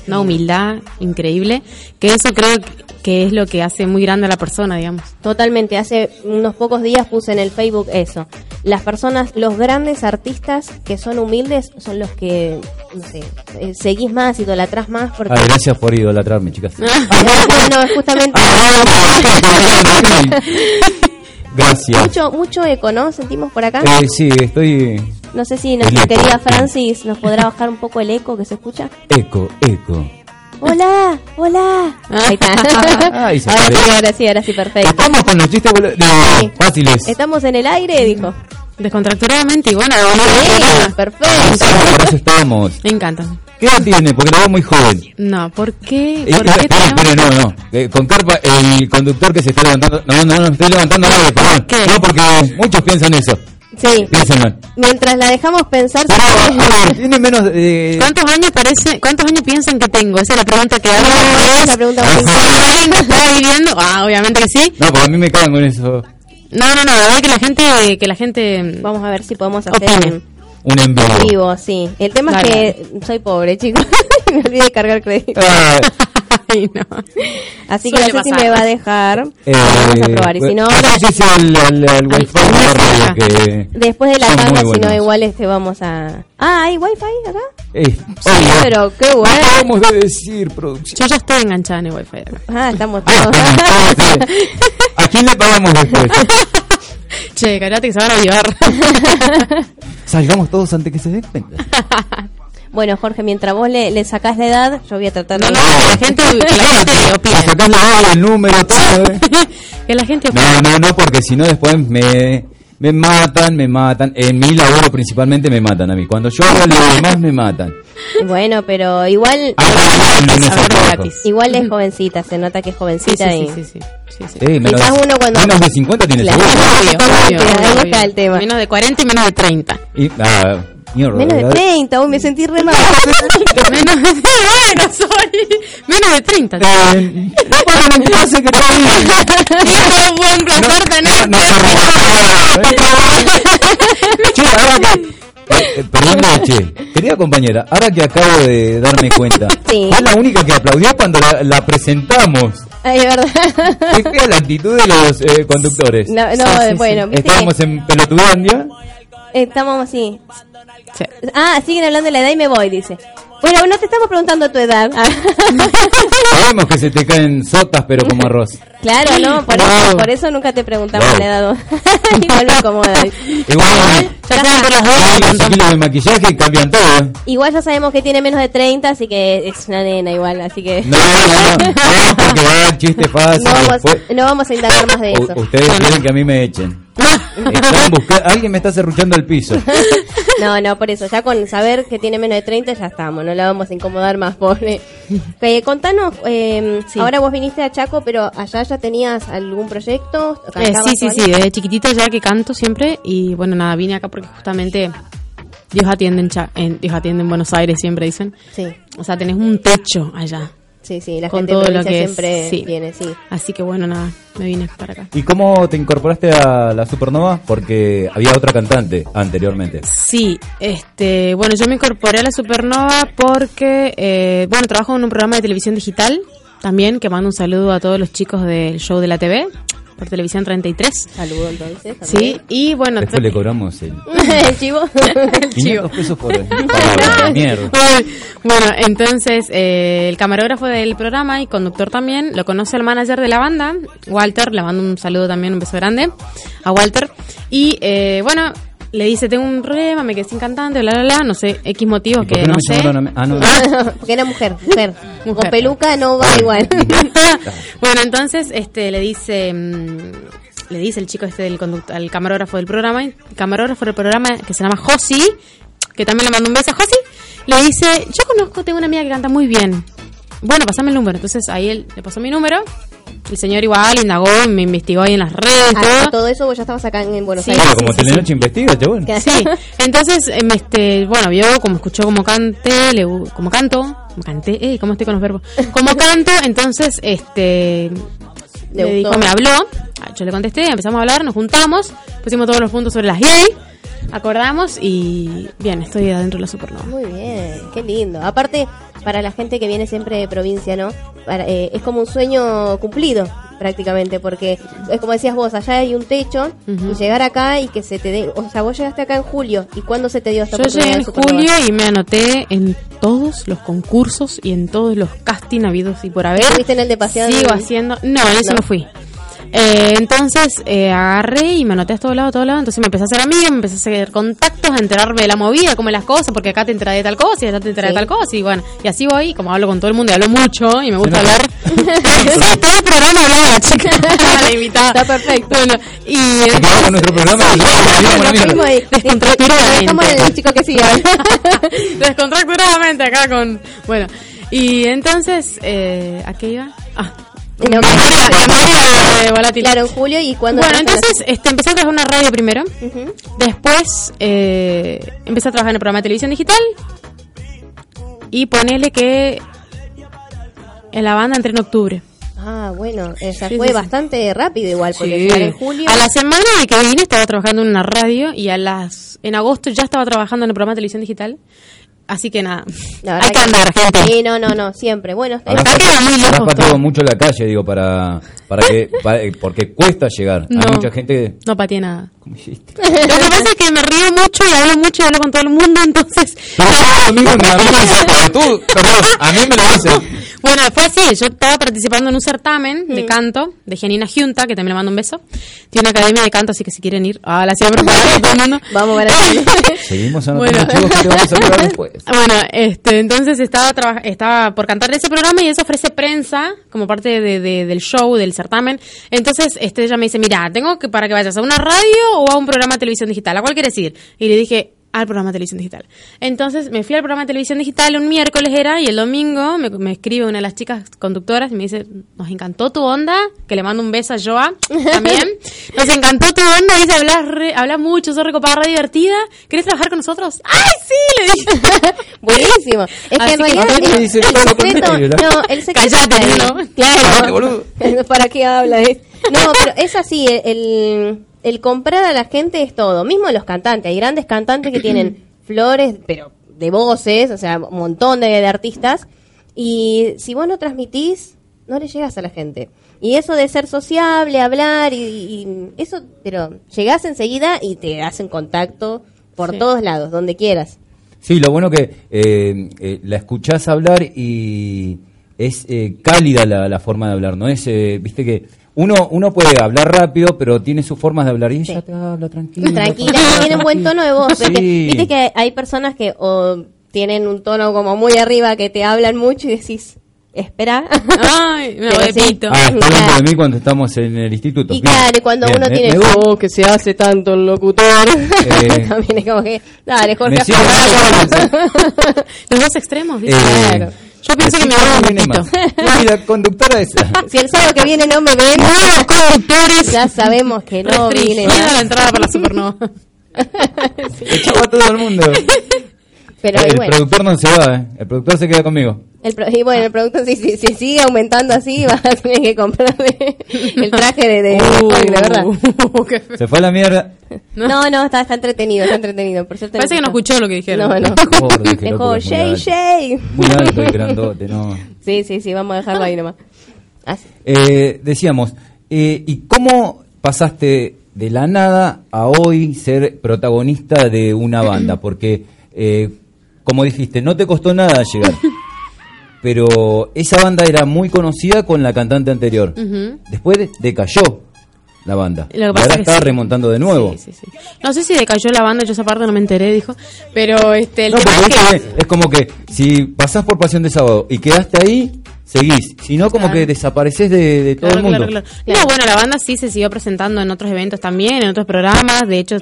Una humildad increíble. Que eso creo que es lo que hace muy grande a la persona, digamos. Totalmente, hace unos pocos días puse en el Facebook eso. Las personas, los grandes artistas que son humildes son los que, no sé, eh, seguís más, idolatrás más porque... Ah, gracias por idolatrarme, chicas. (laughs) no, no, es justamente (laughs) (laughs) Gracias. mucho, mucho eco, ¿no? Sentimos por acá. Eh, sí, estoy... No sé si nuestra eco. querida Francis nos podrá bajar un poco el eco que se escucha. Eco, eco. Hola, hola. Ahí está. (laughs) Ay, se ahora sí, ahora sí, ahora sí, perfecto. Estamos con los chistes bolu- Sí. no, fáciles. Estamos en el aire, dijo. Descontracturadamente y bueno, Sí, perfecto. Eso estamos. me encanta. ¿Qué edad tiene? Porque lo veo muy joven. No, ¿por qué? Eh, ¿Por eh, qué espere, tenemos- espere, no, no. Eh, con Carpa, el conductor que se está levantando. No, no, no, estoy levantando nada, perdón. ¿Qué? No, porque muchos piensan eso. Sí. Piensan mal. Mientras la dejamos pensar, tiene menos. Eh, ¿Cuántos años parece, cuántos años piensan que tengo? Esa es la pregunta que hago. Esa es la pregunta más ¿Cuántos años está viviendo? Ah, obviamente que sí. no, porque a mí me cagan con eso. No, no, no, la verdad que la gente, que la gente Vamos a ver si podemos hacer Opine. Un en vivo. vivo, sí. El tema Dale. es que soy pobre, chicos. (laughs) me olvidé de cargar crédito. Ah, (laughs) Ay, no. Así que no sé Suele si pasar. me va a dejar. eh, Vamos a probar. Y si no, sí, el, el, el wifi de la radio que. después de la tanda, si no, igual este vamos a. Ah, ¿hay wifi acá? Eh, Sí, oye, pero qué ¿qué bueno. acabamos de decir, producción? Yo ya estoy enganchada en el wifi acá. Ah, estamos Ah, todos. (laughs) entonces, ¿A quién le pagamos después? Che, carate que se van a avivar. (laughs) Salgamos todos antes que se den cuenta. (laughs) bueno, Jorge, mientras vos le, le sacás la edad, yo voy a tratar No, de. no, que la gente, que la gente opine. la el número, todo. ¿eh? (laughs) Que la gente opine. No, no, no, porque si no después me, Me matan, me matan. En mi laburo principalmente me matan a mí. Cuando yo hago lo demás me matan. Bueno, pero igual Ah, gratis. igual es jovencita, se nota que es Sí, sí, jovencita sí, y sí, sí, sí, sí. Sí, menos, Quizás uno cuando- menos de 50 tiene Claro. seguro. Obvio, obvio, Ahí obvio. está el tema. Menos de 40 y menos de 30. Y, ah, mierda, menos de ¿verdad? 30, uy, me sentí re mal. (laughs) menos de bueno, soy menos de 30. Eh, bueno, (laughs) no pasa que Qué buen placer tener. no, que- eh, perdón, che, querida compañera, ahora que acabo de darme cuenta, (laughs) Sí. fue la única que aplaudió cuando la, la presentamos. Ay, de verdad. Qué fea la actitud de los eh, conductores. No, no, Sí, sí, bueno, Estábamos en Pelotudandia. Estamos así. Sí. Ah, siguen hablando de la edad y me voy, dice. Bueno, no te estamos preguntando tu edad. (laughs) Sabemos que se te caen sotas, pero como arroz. claro, no, por eso, por eso nunca te preguntamos Wow. la edad. (laughs) Igual me acomoda. (laughs) Igual, Ya saben por las hay dos. unos kilos de maquillaje cambian todo. ¿eh? Igual ya sabemos que tiene menos de 30, así que es una nena igual, así que No, no, no, no, porque va a dar chiste fácil. no vamos, después- no vamos a indagar más de U- eso. ustedes quieren que a mí me echen. Están busca- Alguien me está serruchando el piso. (laughs) No, no, por eso, ya con saber que tiene menos de 30 ya estamos, no la vamos a incomodar más, pobre. Eh, contanos, eh, Sí. ahora vos viniste a Chaco, pero allá ya tenías algún proyecto, Eh, ¿Cantabas sí, sí, sí, desde chiquitita ya que canto siempre y bueno, nada, vine acá porque justamente Dios atiende en, Cha- en- Dios atiende en Buenos Aires, siempre dicen. Sí, O sea, tenés un techo allá. Sí, sí, la Con gente todo de lo que es, siempre sí. viene, sí. Así que bueno, nada, me vine para acá. ¿Y cómo te incorporaste a la Supernova? Porque había otra cantante anteriormente. Sí, este, bueno, yo me incorporé a la Supernova porque, eh, bueno, trabajo en un programa de televisión digital también, que mando un saludo a todos los chicos del show de la TV, por Televisión 33. Saludo entonces. Sí, y bueno, Después le cobramos el (laughs) el chivo. (laughs) 500 pesos por palabra. Mierda. (laughs) Bueno, entonces eh, el camarógrafo del programa y conductor también lo conoce el manager de la banda, Walter, le mando un saludo también, un beso grande a Walter. Y eh, bueno, le dice, tengo un problema, me quedé sin cantante, bla, bla, bla, no sé, X motivos ¿Y por que no no, me sé. Ah, no. (laughs) Porque era mujer, mujer. Con peluca no va igual. (laughs) (laughs) bueno, entonces este le dice mm, le dice el chico este del conductor, al camarógrafo del programa, el camarógrafo del programa que se llama Josi, que también le mando un beso a Josi, le dice, "Yo conozco, tengo una amiga que canta muy bien." Bueno, pasame el número. Entonces ahí él le pasó mi número. El señor igual indagó, me investigó ahí en las redes, Ah, todo. todo eso vos ya estabas acá en, en Buenos Sí. Aires. Claro, como sí, sí, Telenoche investiga, chabón. Sí, entonces, em, este, bueno, vio como escuchó como canté, le, como canto, como canté, eh, ¿cómo estoy con los verbos? Como (laughs) canto, entonces, este, Le le dijo, me habló, ah, yo le contesté, empezamos a hablar, nos juntamos, pusimos todos los puntos sobre las gay, acordamos y bien, estoy adentro de la supernova. Muy bien, qué lindo. Aparte, para la gente que viene siempre de provincia, ¿no? Para- eh, es como un sueño cumplido, prácticamente, porque es como decías vos, allá hay un techo, y llegar acá y que se te dé. O sea, vos llegaste acá en julio, ¿y cuándo se te dio esta Yo llegué en julio y me anoté en todos los concursos y en todos los casting habidos y por haber. ¿Estuviste en el de Pasión? Sigo haciendo. No, en ese No. no, fui. Eh, entonces eh, agarré y me anoté a todo lado, a todo lado. Entonces me empecé a hacer amiga, me empecé a hacer contactos, a enterarme de la movida, cómo las cosas, porque acá te enteré de tal cosa y allá te enteré Sí. de tal cosa. Y bueno, y así voy, como hablo con todo el mundo y hablo mucho y me gusta hablar. (laughs) Sí, todo el programa hablaba la chica, (laughs) (laughs) la invitada. Está perfecto. Bueno, y con nuestro programa. chico que. Descontracturadamente acá con. Bueno, y entonces, eh, ¿a qué iba? Ah, De volátil. Claro, en julio y cuando... Bueno, entonces este, empecé a trabajar en una radio primero. Ujú. Después eh, empecé a trabajar en el programa de televisión digital. Y ponele que en la banda entré en octubre. Ah, bueno, Sí, fue sí, sí. bastante rápido igual, porque en julio... A la semana de que vine estaba trabajando en una radio y a las en agosto ya estaba trabajando en el programa de televisión digital. Así que nada, hay que andar, gente. Sí, no, no, no, siempre. Bueno, Habrás pateado mucho la calle, digo, para, para que, (laughs) para- eh, porque cuesta llegar. No. Hay mucha gente. No pateé nada. Lo que pasa es que me río mucho y hablo mucho y hablo con todo el mundo, entonces me- a mí me tú, perdón, a mí me lo dicen. Bueno, fue así. Yo estaba participando en un certamen Mm. de canto de Janina Junta, que también le mando un beso. Tiene una academia de canto, así que si quieren ir, ah, la siempre para todo el mundo. Vamos para allá. Seguimos anotando Bueno. chicos que te vamos a hablar después. Bueno, este, entonces estaba estaba por cantar ese programa y eso ofrece prensa como parte de, de- del show, del certamen. Entonces, este, ella me dice, mira, tengo que para que vayas a una radio o a un programa de televisión digital. ¿A cuál quieres ir? Y le dije, al programa de televisión digital. Entonces me fui al programa de televisión digital, un miércoles era, y el domingo me, me escribe una de las chicas conductoras y me dice, nos encantó tu onda, que le mando un beso a Joa también. (laughs) Nos encantó tu onda, dice, hablas, re- hablas mucho, sos recopada, re divertida. ¿Querés trabajar con nosotros? ¡Ay, sí! Le dije. (laughs) Buenísimo. Es que Así en que realidad ahora el, secreto, ¿no? el secreto Cállate. ¿no? Claro. (laughs) ¿Para qué habla? eh? No, pero es así, el, el comprar a la gente es todo. Mismo los cantantes, hay grandes cantantes que tienen (clears throat) flores, pero de voces, o sea, un montón de, de artistas. Y si vos no transmitís, no le llegas a la gente. Y eso de ser sociable, hablar, y, y eso, pero llegás enseguida y te hacen contacto por Sí. todos lados, donde quieras. Sí, lo bueno que eh, eh, la escuchás hablar y es eh, cálida la, la forma de hablar, ¿no? Es, eh, viste que uno uno puede hablar rápido, pero tiene sus formas de hablar y ella Sí. te habla tranquila. Tranquila, tiene un buen tono de voz. porque Sí. Viste que hay personas que o tienen un tono como muy arriba que te hablan mucho y decís, espera. Ay, me voy de sí. pito. Ah, está hablando de mí cuando estamos en el instituto. Y Bien, claro, cuando bien, uno me- tiene me gusta. oh, que se hace tanto el locutor, (laughs) Eh, (laughs) también es como que, dale, Jorge. (laughs) Los dos extremos, ¿viste? Eh, Claro. Yo pienso que me hago un viene más. Y la conductora esa. (laughs) Si el sábado que viene no me ven, ya sabemos que no viene Restringida la entrada para la supernova. (laughs) Echaba a todo el mundo. (laughs) Pero el y bueno, productor no se va, ¿eh? El productor se queda conmigo. el pro- y bueno, el producto si, si, si sigue aumentando así, (laughs) vas a tener que comprarle el traje de, de, Uh, Hulk, la verdad. feo. Se fue a la mierda. No, no, está, está entretenido, está entretenido. Por suerte Parece que no escuchó. lo que dijeron. No, no. Muy Shay. Shay. Muy alto y grandote, ¿no? Sí, sí, sí, vamos a dejarlo ahí nomás. Así. Eh, decíamos, eh, ¿y cómo pasaste de la nada a hoy ser protagonista de una banda? Porque, eh, como dijiste, no te costó nada llegar. (laughs) Pero esa banda era muy conocida con la cantante anterior. Después de- decayó la banda. Lo que y pasa ahora que sí. remontando de nuevo. Sí, sí, sí. No sé si decayó la banda, yo esa parte no me enteré, dijo. Pero este, el No, tema es que... es como que si pasás por Pasión de Sábado y quedaste ahí, seguís. Si no, como Claro. que desapareces de, de todo Claro, el mundo. claro, claro. No, bueno, la banda sí se siguió presentando en otros eventos también, en otros programas. De hecho,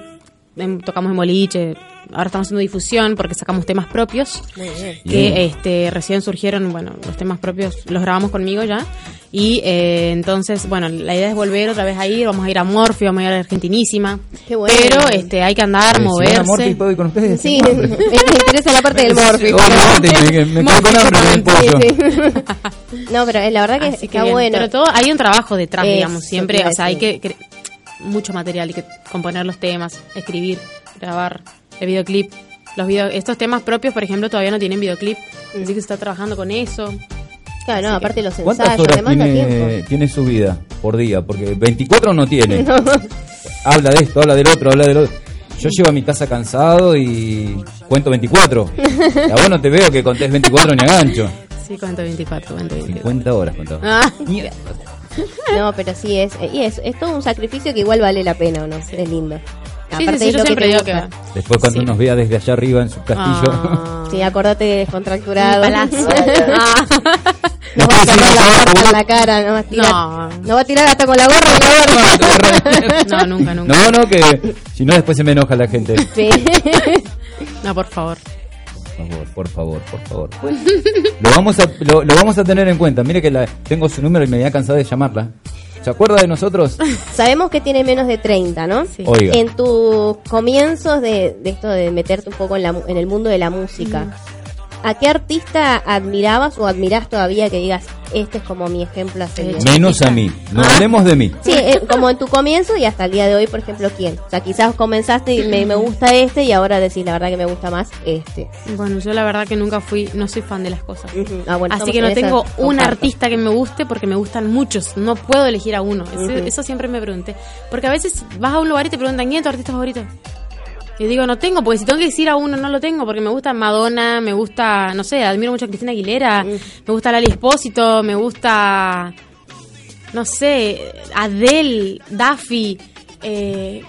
tocamos en boliche. Ahora estamos haciendo difusión porque sacamos temas propios. Que Bien. este, recién surgieron, bueno, los temas propios los grabamos conmigo ya. Y eh, entonces, bueno, la idea es volver otra vez a ir. Vamos a ir a Morphy, vamos a ir a Argentinísima. Qué bueno. Pero este, hay que andar, Eh, si Morphy, moverse. ¿puedo ir con ustedes? Sí, me, me interesa la parte del sí. (laughs) No, pero eh, la verdad que Así que está bien. bueno. Pero todo, hay un trabajo detrás, Eso digamos, siempre. O sea, hay que, cre- mucho material, hay que componer los temas, escribir, grabar, el videoclip. Los video, estos temas propios, por ejemplo, todavía no tienen videoclip, así que se está trabajando con eso. Claro, no, aparte los ¿Cuántas ensayos, horas demanda tiene, tiempo. tiene su vida por día? Porque 24 no tiene. (laughs) Habla de esto, habla del otro, habla del otro. Yo llego a mi casa cansado y cuento 24. A vos no te veo que contés 24 ni a gancho. Sí, cuento 24, cuento 24. 50 horas contaba. Ah, No, pero sí es, y es, es todo un sacrificio que igual vale la pena, ¿o no? Es lindo. Sí, sí, sí, es yo lo que siempre te digo que... gusta. Después cuando Sí. nos vea desde allá arriba en su castillo. Ah. Sí, acordate de descontracturado. Ah. (laughs) Nos va a cerrar la (laughs) puerta en la cara, no va a tirar. No. No va a tirar hasta con la gorra de la gorra. (laughs) No, nunca, nunca. No, no, que si no después se me enoja la gente. Sí. No, por favor. Por favor, por favor, por favor. Lo vamos a, lo, lo vamos a tener en cuenta. Mire que la, tengo su número y me había cansado de llamarla. ¿Se acuerda de nosotros? (laughs) Sabemos que tiene menos de 30, ¿no? Sí. Oiga. En tus comienzos de, de esto de meterte un poco en, la, mu- en el mundo de la música, ¿a qué artista admirabas o admirás todavía que digas, este es como mi ejemplo a seguir? Menos a mí. No hablemos de mí. Sí, eh, como en tu comienzo y hasta el día de hoy, por ejemplo, ¿quién? O sea, quizás comenzaste y me, me gusta este y ahora decís, la verdad que me gusta más este. Bueno, yo la verdad que nunca fui, no soy fan de las cosas. Ah, bueno, Así que no tengo un artista que me guste porque me gustan muchos. No puedo elegir a uno. Eso, eso siempre me pregunté. Porque a veces vas a un lugar y te preguntan, ¿quién es tu artista favorito? Y digo, no tengo, porque si tengo que decir a uno, no lo tengo, porque me gusta Madonna, me gusta, no sé, admiro mucho a Cristina Aguilera, Mm. me gusta Lali Espósito, me gusta, no sé, Adele, Daffy, eh,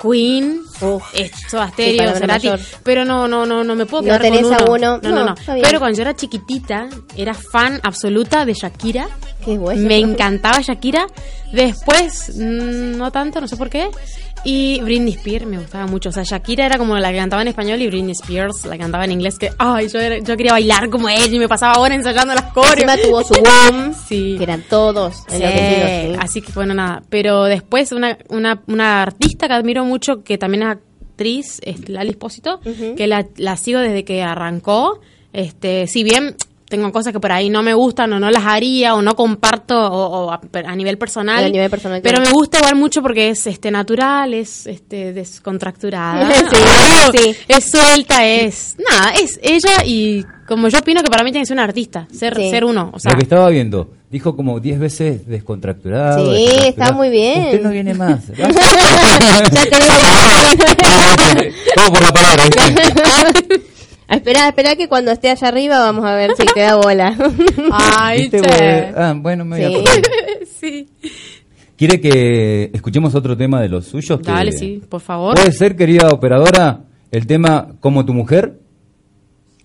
Queen, palabra Cerati, mayor. pero no, no, no, no me puedo ¿No quedar tenés con a uno. uno? No, no, No, no. Pero cuando yo era chiquitita, era fan absoluta de Shakira. Qué bueno. Me encantaba Shakira. Después, mm, no tanto, no sé por qué. Y Britney Spears me gustaba mucho. O sea, Shakira era como la que cantaba en español y Britney Spears la cantaba en inglés. Que, ay, yo, era- yo quería bailar como ella y me pasaba horas ensayando las coreos. Encima tuvo su boom, (laughs) Sí. que eran todos sí. así que bueno, nada. Pero después una, una, una artista que admiro mucho, que también es actriz, es Lali Espósito, que la, la sigo desde que arrancó. Este, si bien tengo cosas que por ahí no me gustan o no las haría o no comparto o, o a, a nivel personal. A nivel personal, pero claro. me gusta igual mucho porque es este natural, es este descontracturada. (laughs) Sí, (laughs) sí. Es suelta, es nada, es ella y como yo opino que para mí tiene que ser un artista, ser Sí. ser uno, o sea, Lo que estaba viendo, dijo como 10 veces descontracturado. Sí, descontracturado. está muy bien. Usted no viene más. (laughs) Ya te digo. Todo por la palabra. Espera, espera que cuando esté allá arriba vamos a ver si te da bola. (laughs) Ay, che. Ah, bueno, me voy a Sí. acordar. (laughs) sí. ¿Quiere que escuchemos otro tema de los suyos? Que- Dale, sí, por favor. ¿Puede ser, querida operadora, el tema Como tu mujer?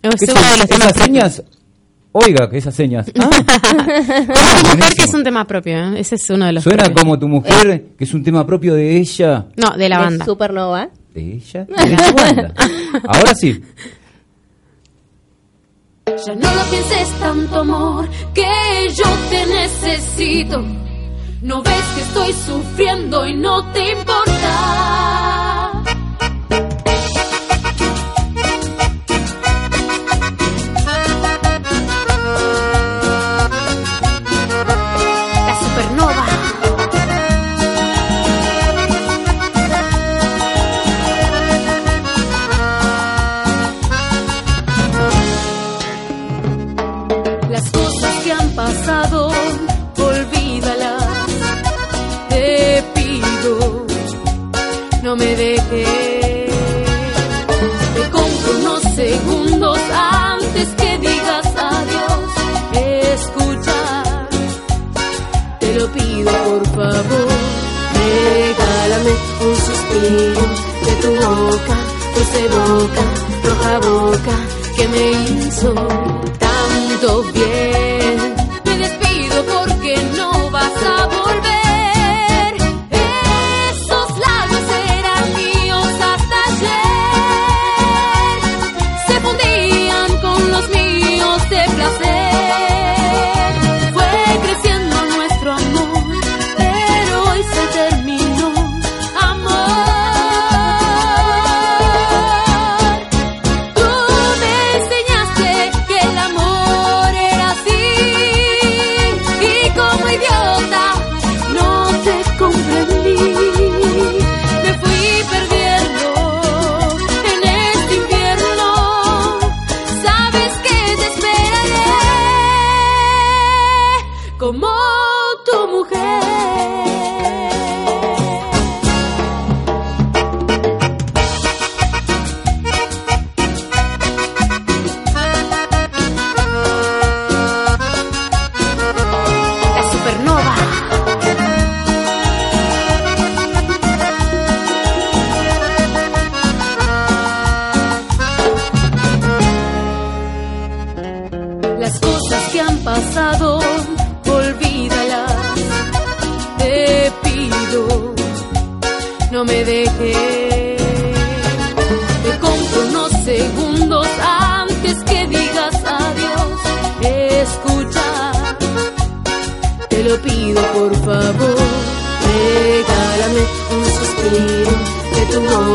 Es ¿Qué uno son de los temas esas señas? Oiga, que esas señas. (laughs) Ah, propios. Mujer que es un tema propio, ¿eh? ese es uno de los Suena propios. como tu mujer, que es un tema propio de ella. No, de la De banda. Supernova. ¿De ella? ¿De su banda? Ahora sí. Ya no lo pienses tanto, amor, que yo te necesito. No ves que estoy sufriendo y no te importa. Me dejes. Te compro unos segundos antes que digas adiós. Escucha, te lo pido por favor. Regálame un suspiro de tu boca, dulce boca, roja boca que me hizo tanto bien.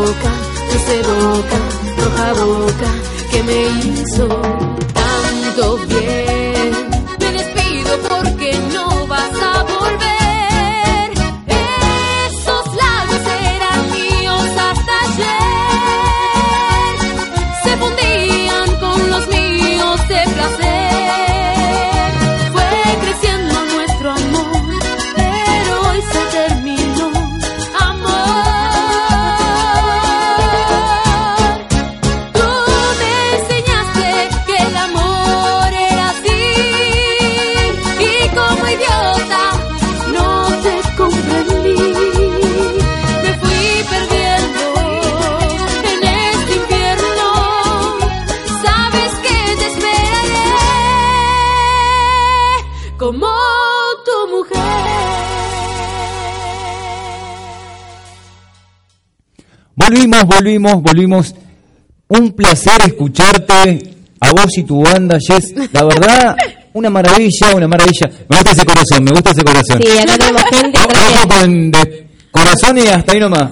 Boca, dulce boca, roja boca que me hizo Volvimos, volvimos, volvimos. Un placer escucharte a vos y tu banda, Jess. La verdad, una maravilla, una maravilla. Me gusta ese corazón, me gusta ese corazón. Sí, acá tenemos (laughs) gente. Gracias. con de corazón y hasta ahí nomás.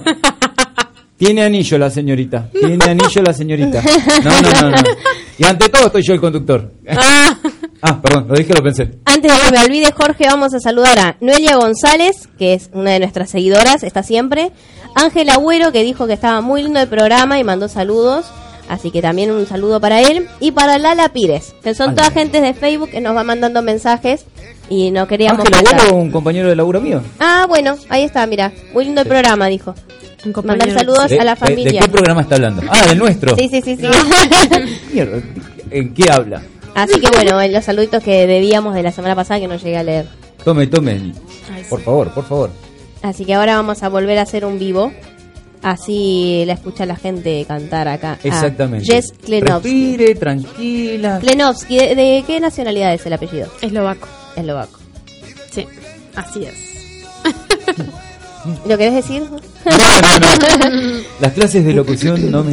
Tiene anillo la señorita. Tiene anillo la señorita. No, no, no, no. Y ante todo estoy yo el conductor. Ah, Ah, perdón, lo dije, lo pensé. Antes de que me olvide, Jorge, vamos a saludar a Noelia González, que es una de nuestras seguidoras, está siempre. Ángel Agüero, que dijo que estaba muy lindo el programa y mandó saludos. Así que también un saludo para él. Y para Lala Pires, que son Ay. todas gentes de Facebook que nos van mandando mensajes y no queríamos Ángel. Abuelo, un compañero de laburo mío. Ah, bueno, ahí está, mira. Muy lindo el programa, dijo. Mandar saludos ¿De, a la de- de familia. qué programa está hablando? Ah, del nuestro. Sí, sí, sí, sí. (laughs) Mierda, ¿En qué habla? Así que bueno, los saluditos que debíamos de la semana pasada que no llegué a leer. Tome, tome. Ay, sí. Por favor, por favor. Así que ahora vamos a volver a hacer un vivo. Así la escucha la gente cantar acá. a Exactamente. Jess Klenovsky. Respire, tranquila. Klenovsky, ¿de, de qué nacionalidad es el apellido? Eslovaco. Eslovaco. Sí, así es. (laughs) ¿Lo querés decir? No, no, no. Las clases de locución no me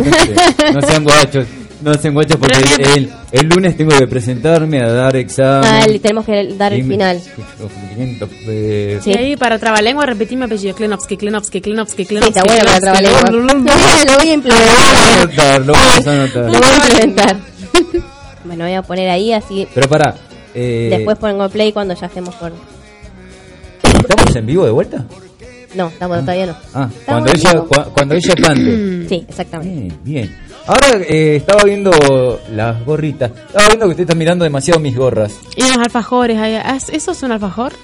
No sean guachos. No sean guachos porque el, (laughs) el- el lunes tengo que presentarme a dar examen. Ah, le tenemos que dar el final. eh, Sí. Ahí para trabalengua repetí mi apellido. Klenovsky, Klenovsky, Klenovsky, Sí, Klenovsky. está bueno para trabajar. Lo voy a Lo vamos a implementar. anotar, lo vamos a Lo voy a implementar. Bueno, voy a poner ahí así. Pero pará. eh, Después pongo play cuando ya estemos por. ¿Estamos en vivo de vuelta? No, estamos, todavía no. Ah, cuando ella, cua- cuando ella cante. Sí, exactamente. Bien, bien. Ahora eh, estaba viendo las gorritas. Estaba viendo que usted está mirando demasiado mis gorras. Y unos alfajores. Ah, ¿Eso es un alfajor? (laughs)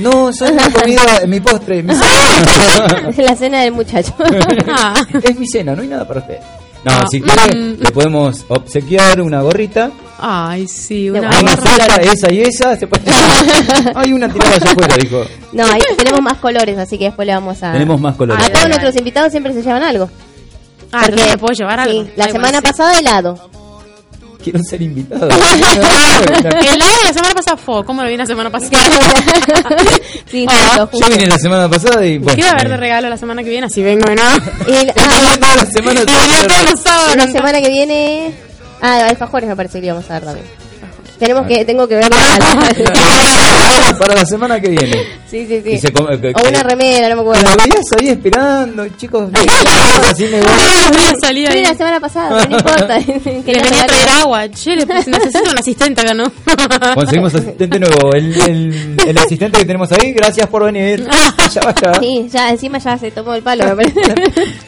No, son mi comida, mi postre, mi cena. Es la cena del muchacho. (laughs) Es mi cena, no hay nada para usted. No, Ah, si quiere, mm. le podemos obsequiar una gorrita. Ay, sí, una Hay una gorra. sola, esa y esa. Se puede... (laughs) Hay una tirada allá afuera, dijo. No, ahí tenemos más colores, así que después le vamos a. Tenemos más colores. A todos nuestros invitados siempre se llevan algo. Ah, entonces me puedo llevar algo. Sí, la Ay, semana bueno, sí. pasada helado. Quiero ser invitado. (laughs) (laughs) El lado de la semana pasada fue. ¿Cómo lo vi la semana pasada? (laughs) sí, Ah, Yo vine la semana pasada y bueno. ¿Qué va a haber de eh, regalo la semana que viene? Así vengo de. Y la- ah, semana la semana que viene. Ah, alfajores me parece que íbamos a dar también. Tenemos que, tengo que ver (laughs) la Para la semana que viene. Sí, sí, sí. se come- que- O una remera, no me acuerdo. la veías ahí esperando, chicos. (laughs) así me voy. (laughs) Voy a salir Sí, ahí. la semana pasada, no importa. Que les venía a traer agua. Che, le puse- necesito un asistente acá, ¿no? Conseguimos asistente nuevo. El, el, el asistente que tenemos ahí, gracias por venir. Vaya, vaya. Sí, ya encima ya se tomó el palo, me.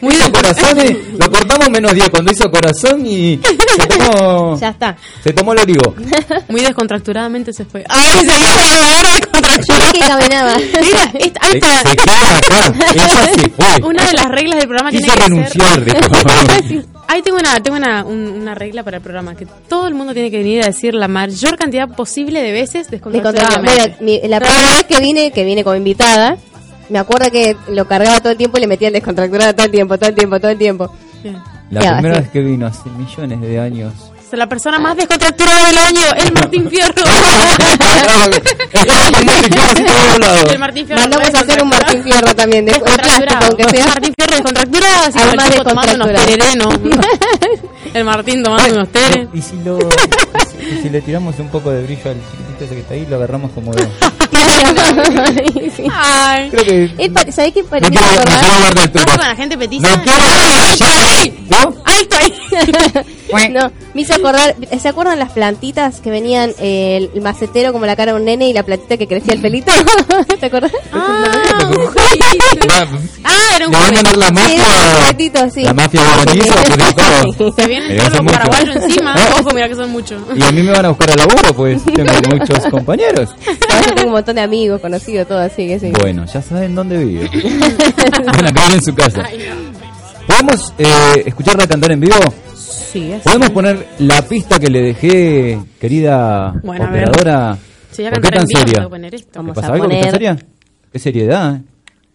Muy de corazones, lo cortamos menos 10 cuando hizo corazón y se tomó, ya está. se tomó el olivo. Muy descontracturadamente se fue. ¡Ay, se fue! Que caminaba. (laughs) Mira, esta- ahí Se, acá. Una de las reglas del programa tiene que renunciar, ser... dijo. (laughs) Ahí tengo una, tengo una, un- una regla para el programa, que todo el mundo tiene que venir a decir la mayor cantidad posible de veces descontracturadamente. bueno, mi- la primera vez que vine, que vine como invitada, me acuerdo que lo cargaba todo el tiempo y le metía el descontracturado todo el tiempo, todo el tiempo, todo el tiempo. Bien. La primera sí. vez que vino hace millones de años. La persona más descontracturada del año, el Martín Fierro. (laughs) el Martín Fierro. Mandamos a hacer un Martín Fierro también, de, de plástico, Descontracturado. aunque sea. Martín Fierro descontracturado, así Además el tipo tomando unos ¿no? (laughs) El Martín tomando unos tereré. Y si lo y si le tiramos un poco de brillo al chiquitito ese que está ahí, lo agarramos como de... Sí. (laughs) Ay. Creo que... Él pare- ¿Sabés qué No quiero, quiero hablar con la gente petiza. No quiero... ¿No? ¡Alto (laughs) ahí! No, me hizo acordar, ¿se acuerdan las plantitas que venían eh, el macetero como la cara de un nene y la plantita que crecía el pelito? (laughs) ¿Te acordás? Ah, un jueguito. Va- Ah, era un Le van a jueguito. mandar la Sí, era un mafia... sí. La mafia guaraníza, Se viene Me el hace pueblo mucho. paraguayo encima. Ojo, mira que son muchos. Y a mí me van a buscar al laburo, pues tengo muchos (laughs) compañeros. Yo tengo un montón de amigos, conocidos, todo así que sí. Bueno, ya saben dónde vive. (laughs) Van a caer en su casa. ¿Podemos eh, escucharla cantar en vivo? Sí, es. ¿Podemos poner la pista que le dejé, querida Bueno, operadora? ¿Por qué tan seria? puedo poner esto. ¿Te Vamos pasa a poner- seria? ¿Qué seriedad? eh?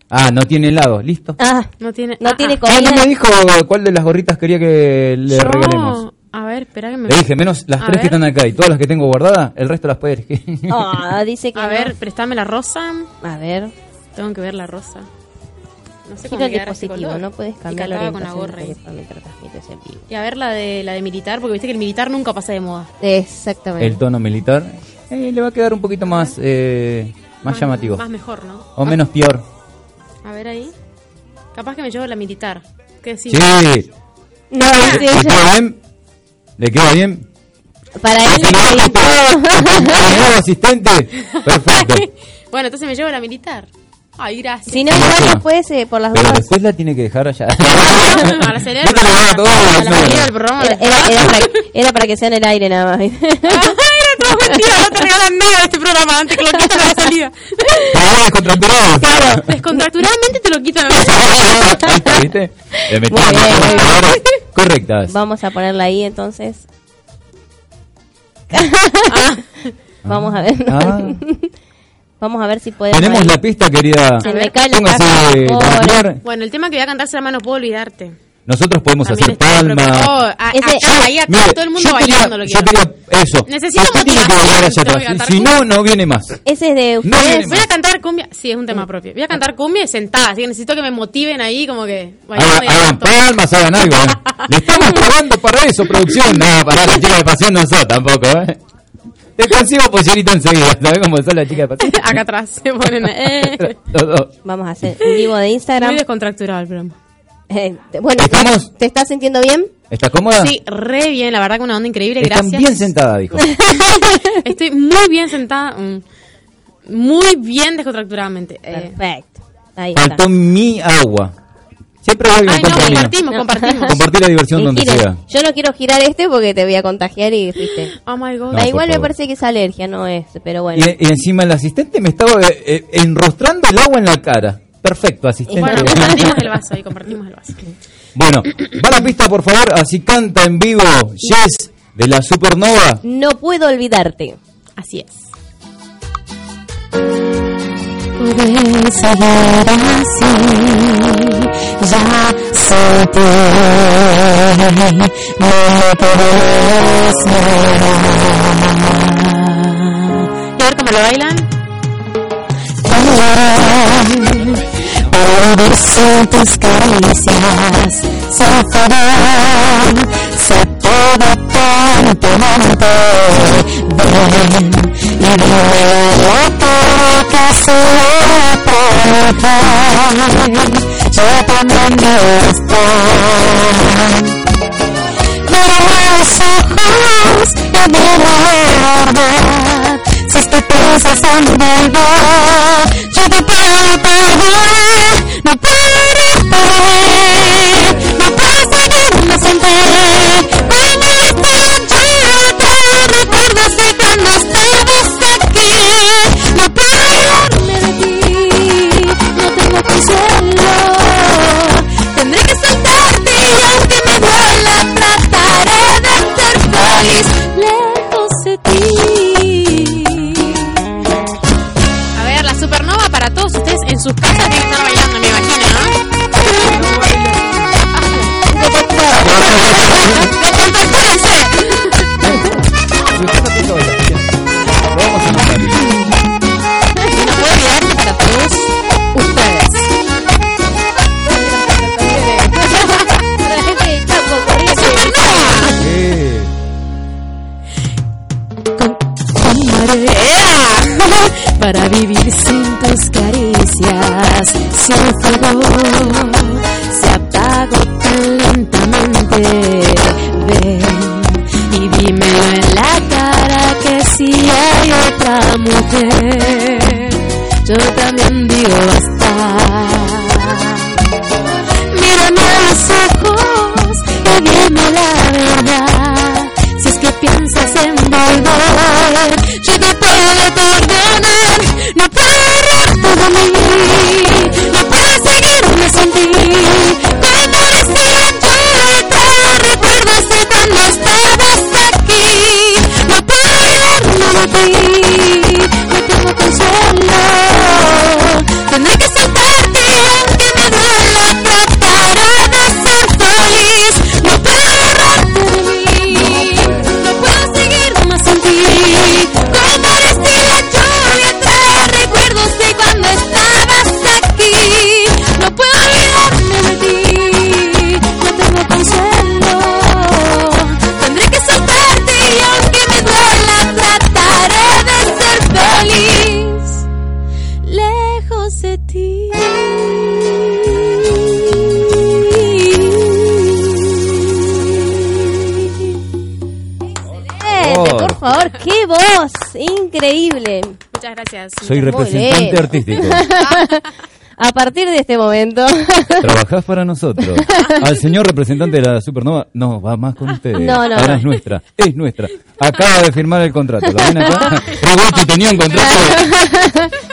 Ah, no tiene helado, listo. Ah, No tiene. no ah, tiene ah. Ah, comida. no me dijo cuál de las gorritas quería que le Yo- regalemos. A ver, espera que me. Le dije, menos las A tres que están acá y todas las que tengo guardadas, el resto las puede elegir. (laughs) Ah, dice que A no. ver, préstame la rosa. A ver. Tengo que ver la rosa. No sé Gira cómo el dispositivo, no puedes Y cambiar la con la gorra. Y a ver la de la de militar, porque viste que el militar nunca pasa de moda. Exactamente. El tono militar eh, le va a quedar un poquito más, eh, más llamativo. Más mejor, ¿no? O menos peor. A ver ahí. Capaz que me llevo la militar. ¿Qué decís? Sí. No, sí, ¿Le ella-? ¿Le queda bien? para él ¿El nuevo asistente? Perfecto. (laughs) bueno, entonces me llevo la militar. Ay, gracias. Si no, igual después, eh, por las Pero dudas, después la tiene que dejar allá. (laughs) a te lo haga programa. A para, era para que sea en el aire nada más. (laughs) Mentira, no te regalan nada de este programa, antes que lo quitan a la salida. Pero descontracturado. Claro, descontracturadamente te lo quitan a la Ahí salida. está, (laughs) ¿viste? Le metí bien, correctas. Vamos a ponerla ahí entonces. (laughs) Vamos a ver. Ah. Vamos a ver si podemos. Tenemos la pista, querida. Se me cae la Póngase. Bueno, el tema que voy a cantar se llama No puedo olvidarte. Nosotros podemos También hacer palmas. propio- Oh, a- Ese- acá, ahí Mire, todo el mundo yo quería- bailando lo yo quiero. quería eso. Necesito Usted tiene que que atrás. Si no, cumbia. no viene más. Ese es de ustedes. Voy a cantar cumbia. Sí, es un tema propio. Voy a cantar cumbia sentada, así que necesito que me motiven ahí, como que. bailando Hagan, hagan palmas, hagan algo. ¿eh? Le estamos (laughs) pagando para eso, producción. No, para la chica de pasión no sos tampoco, ¿eh? Te consigo pollerita enseguida. ¿Sabes cómo son las chicas de pasión? (laughs) Acá atrás se ponen. Eh. (laughs) Los dos. Vamos a hacer un vivo de Instagram. Muy descontracturado el programa. Eh, te- bueno, ¿Estamos? ¿te estás sintiendo bien? ¿Estás cómoda? Sí, re bien, la verdad que una onda increíble, Están gracias. bien sentada, dijo. (laughs) Estoy muy bien sentada, mm, muy bien descontracturadamente. Eh, Perfecto. Ahí está. Faltó mi agua. Siempre alguien ay, no, compartimos, No. compartimos. Compartir la diversión Y donde giren. sea. Yo no quiero girar este porque te voy a contagiar y fuiste. Oh my god. No, igual me favor. parece que es alergia, no es, pero bueno. Y, y encima el asistente me estaba eh, eh, enrostrando el agua en la cara. Perfecto, asistente. Bueno, compartimos el vaso ahí, compartimos el vaso. Bueno, va la pista, por favor. Así canta en vivo Jess de la Supernova. No puedo olvidarte. Así es. Puedes seguir así, ya sin ti, no me puedes negar. Y a ver cómo lo bailan. Para vivir tus caricias, se apaga, se apaga tontamente. Ven y dime lo que sea para Yo también estar. Mira los ojos y dime la verdad. Si que piensas en volver, Muchas gracias. Soy representante artístico. (laughs) A partir de este momento, Trabajás para nosotros. (laughs) Al señor representante de la Supernova, no, va más con ustedes. No, no, Ahora no. es nuestra, es nuestra. Acaba de firmar el contrato. ¿Lo ven acá? (laughs) Roberto tenía un contrato.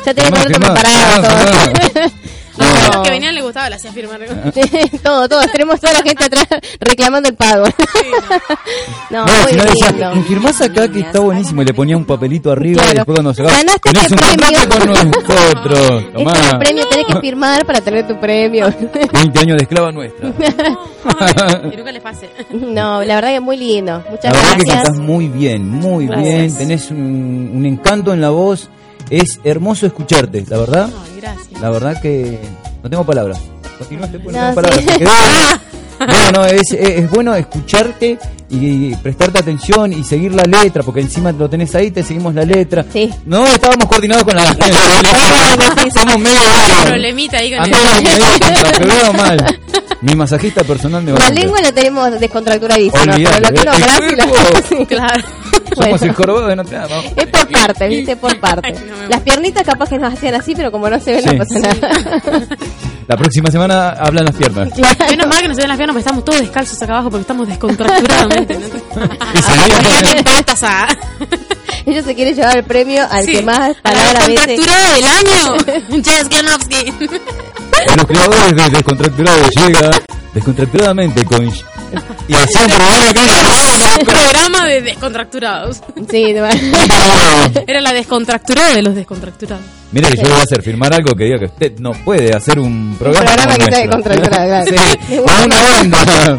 ya tenemos Firmá, otro firmá, preparado. A los No. que venían les gustaba, le hacía firmar. (laughs) todo, todo. Tenemos toda la gente atrás reclamando el pago. (laughs) no, No, muy si no decía, lindo. "Me firmás acá que está buenísimo y le ponía un papelito arriba y Claro. después cuando se va, Ganaste este un premio". con nosotros. (laughs) Este es el premio, tenés que firmar para tener tu premio. 20 años de esclava nuestra. Que nunca les pase. no, la verdad que es muy lindo. Muchas La verdad que gracias. cantás muy bien, muy Gracias. bien. Tenés un, un encanto en la voz. Es hermoso escucharte, la verdad. Ay, gracias. La verdad que no tengo palabras. Continuaste porque no, No, tengo palabras. sí. (laughs) No, no, es, es, es bueno escucharte y prestarte atención y seguir la letra, porque encima lo tenés ahí, te seguimos la letra. Sí. No, estábamos coordinados con la... (laughs) Estamos (laughs) medio... Problemita ahí con el... Medio mal. Mi masajista personal me va La lengua la tenemos descontracturadísima, pero lo que y cuerpo. sí. Claro. Somos el jorobado de Notre Dame. Es por parte, (laughs) ¿viste? Por parte. No Las piernitas capaz que nos hacían así, pero como no se ven, Sí. no pasa nada. La próxima semana hablan las piernas. Menos mal que nos ven las piernas porque estamos todos descalzos acá abajo porque estamos descontracturadamente. ¿no? (laughs) Y se se quieren llevar el premio al Sí, que más palabras veces. del año. (laughs) Jess Glanowski. los creadores de Descontracturado llega descontracturadamente con... Y un programa que Un programa de descontracturados. Sí, de- (laughs) Era la descontracturada de los descontracturados. Mire que yo voy a hacer firmar algo que diga que usted no puede hacer un programa. programa como que nuestro. descontracturado, claro. (laughs) Sí, (laughs) gusta. una banda.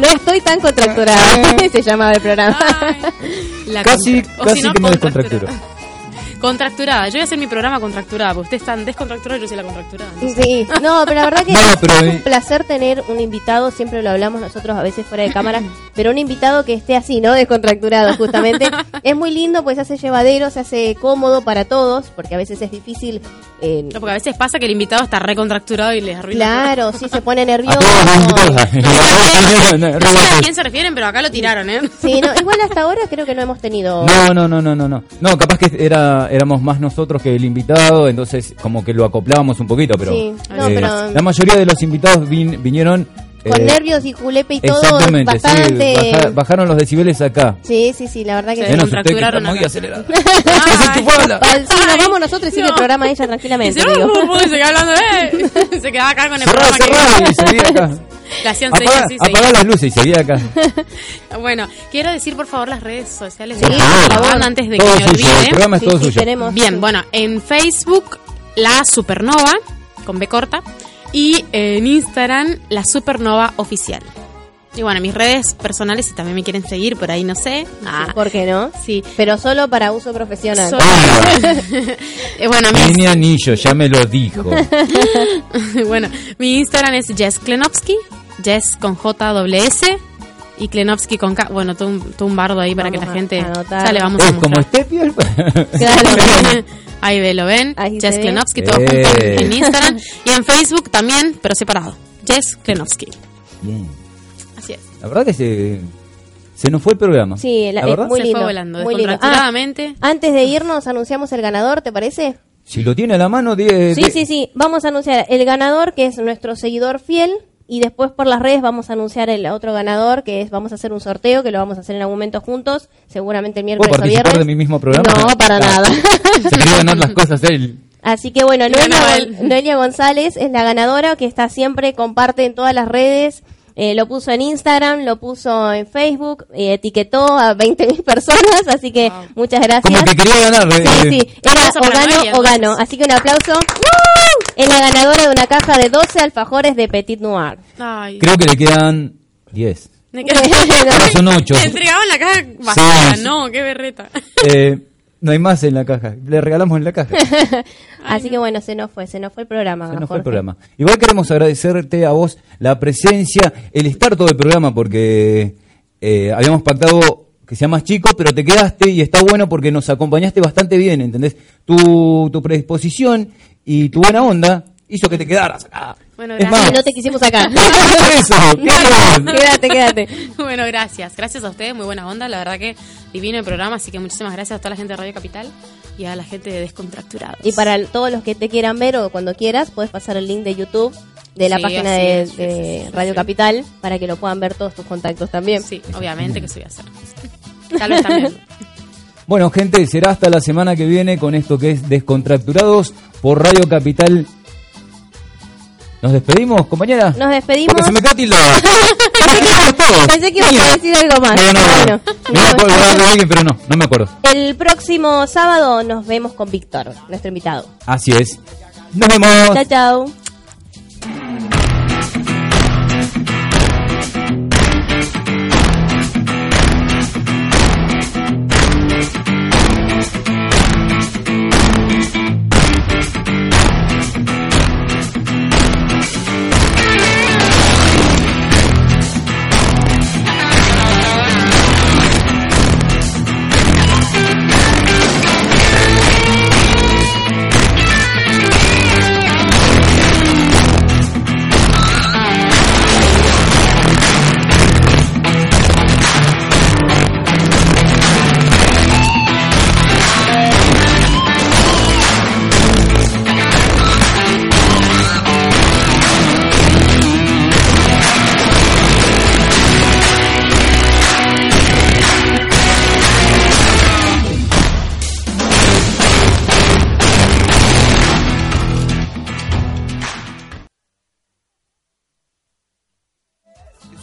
no estoy tan contracturada. se llamaba el programa. La Casi, contra- casi si no, que me descontracturo. Contracturada. Yo voy a hacer mi programa contracturada, porque ustedes están descontracturados y yo soy la contracturada. Sí, no, pero la verdad que (laughs) No, es un eh, placer tener un invitado, siempre lo hablamos nosotros a veces fuera de cámara, (laughs) pero un invitado que esté así, ¿no? Descontracturado, justamente. (laughs) es muy lindo, pues se hace llevadero, se hace cómodo para todos, porque a veces es difícil. eh, No, porque a veces pasa que el invitado está recontracturado y les arruina. claro, sí se pone nervioso. No sé a quién se refieren, pero acá lo tiraron, ¿eh? Sí, no, igual hasta ahora creo que no hemos tenido. No, no, no, no, no, no. No, capaz que era, éramos más nosotros que el invitado, entonces como que lo acoplábamos un poquito, pero, Sí, no, eh, pero- la mayoría de los invitados vin- vinieron Con eh, nervios y julepe y todo, Exactamente, bastante. sí, baja- bajaron los decibeles acá. Sí, sí, sí, la verdad que sí. Menos usted que está muy acelerado. Sí, nos vamos nosotros y sigue no. el programa ella Y tranquilamente. se, digo. uh, se queda hablando, ¿eh? (laughs) Se quedaba acá con el Cerrá, programa cerrá, y que seguí acá. Hacían apagá las luces y seguí acá. (laughs) Bueno, quiero decir por favor las redes sociales Sí, de por la favor. banda antes de Todo que me suyo, el olvide. programa es Sí, todo sí, suyo. tenemos. Bien, bueno, en Facebook, La Supernova, con B corta, y en Instagram, La Supernova Oficial. Y bueno, mis redes personales, si también me quieren seguir, por ahí no sé. Ah, ¿Por qué no? sí. Pero solo para uso profesional. Solo- (laughs) Eh, bueno, mi, anillo, ya me lo dijo. (laughs) bueno, mi Instagram es Jess Klenowski, Jess con J W S y Klenowski con K. Bueno, todo un, todo un bardo ahí para Vamos que la gente. Ya le vamos a Es como mostrar. Steffi. Claro. (laughs) Ahí ve, lo ven. Ahí Jess ve. Klenowski, todo Eh. junto en Instagram. Y en Facebook también, pero separado. Jess Klenowski. Bien. Así es. La verdad que se, se nos fue el programa. Sí, la- la es verdad. muy Se lindo. fue volando, muy lindo. descontracturadamente. Ah, antes de irnos, anunciamos el ganador, ¿te parece? Si lo tiene a la mano, die- Sí, de- sí, sí. Vamos a anunciar el ganador, que es nuestro seguidor fiel. Y después por las redes vamos a anunciar el otro ganador, que es, vamos a hacer un sorteo, que lo vamos a hacer en algún momento juntos, seguramente el ¿Puedo miércoles o viernes. de mi mismo programa? No, para nada. (laughs) Se quería ganar las cosas él. Así que bueno, Noelia, González es la ganadora que está siempre, comparte en todas las redes. eh, lo puso en Instagram, lo puso en Facebook, eh, etiquetó a 20.000 personas, (laughs) así que muchas gracias. Como que quería ganar. eh, Sí, sí, era Aplauso o gano o gano. Así que un aplauso. Es la ganadora de una caja de 12 alfajores de Petit Noir. Ay. Creo que le quedan 10. Me Ahora son 8. Me entregaban la caja vacía. Sí. No, qué berreta. Eh, no hay más en la caja. Le regalamos en la caja. (laughs) Así que bueno, se nos fue, se nos fue el programa. Se nos fue el programa. Igual queremos agradecerte a vos la presencia, el estar todo el programa, porque eh, habíamos pactado que sea más chico, pero te quedaste y está bueno porque nos acompañaste bastante bien, ¿entendés? Tu, tu predisposición y tu buena onda hizo que te quedaras acá. Bueno, es gracias. más, no te quisimos sacar. (laughs) eso, (laughs) quédate, quédate. (laughs) Bueno, gracias. Gracias a ustedes, muy buena onda. La verdad que divino el programa, así que muchísimas gracias a toda la gente de Radio Capital y a la gente de Descontracturados. Y para todos los que te quieran ver o cuando quieras, puedes pasar el link de YouTube de la Sí, página de, es, sí, de sí, sí, Radio. Capital para que lo puedan ver todos tus contactos también. Sí, obviamente que eso voy a hacer. Tal vez también. Bueno, gente, será hasta la semana que viene con esto que es Descontracturados por Radio Capital. ¿Nos despedimos, compañera? Nos despedimos. Porque se me queda tildado. (laughs) Pensé que ibas a decir algo más. No, no, no. Bueno, Me iba a nos acordar de alguien, pero no, no me acuerdo. El próximo sábado nos vemos con Víctor, nuestro invitado. Así es. Nos vemos. Chao, chao.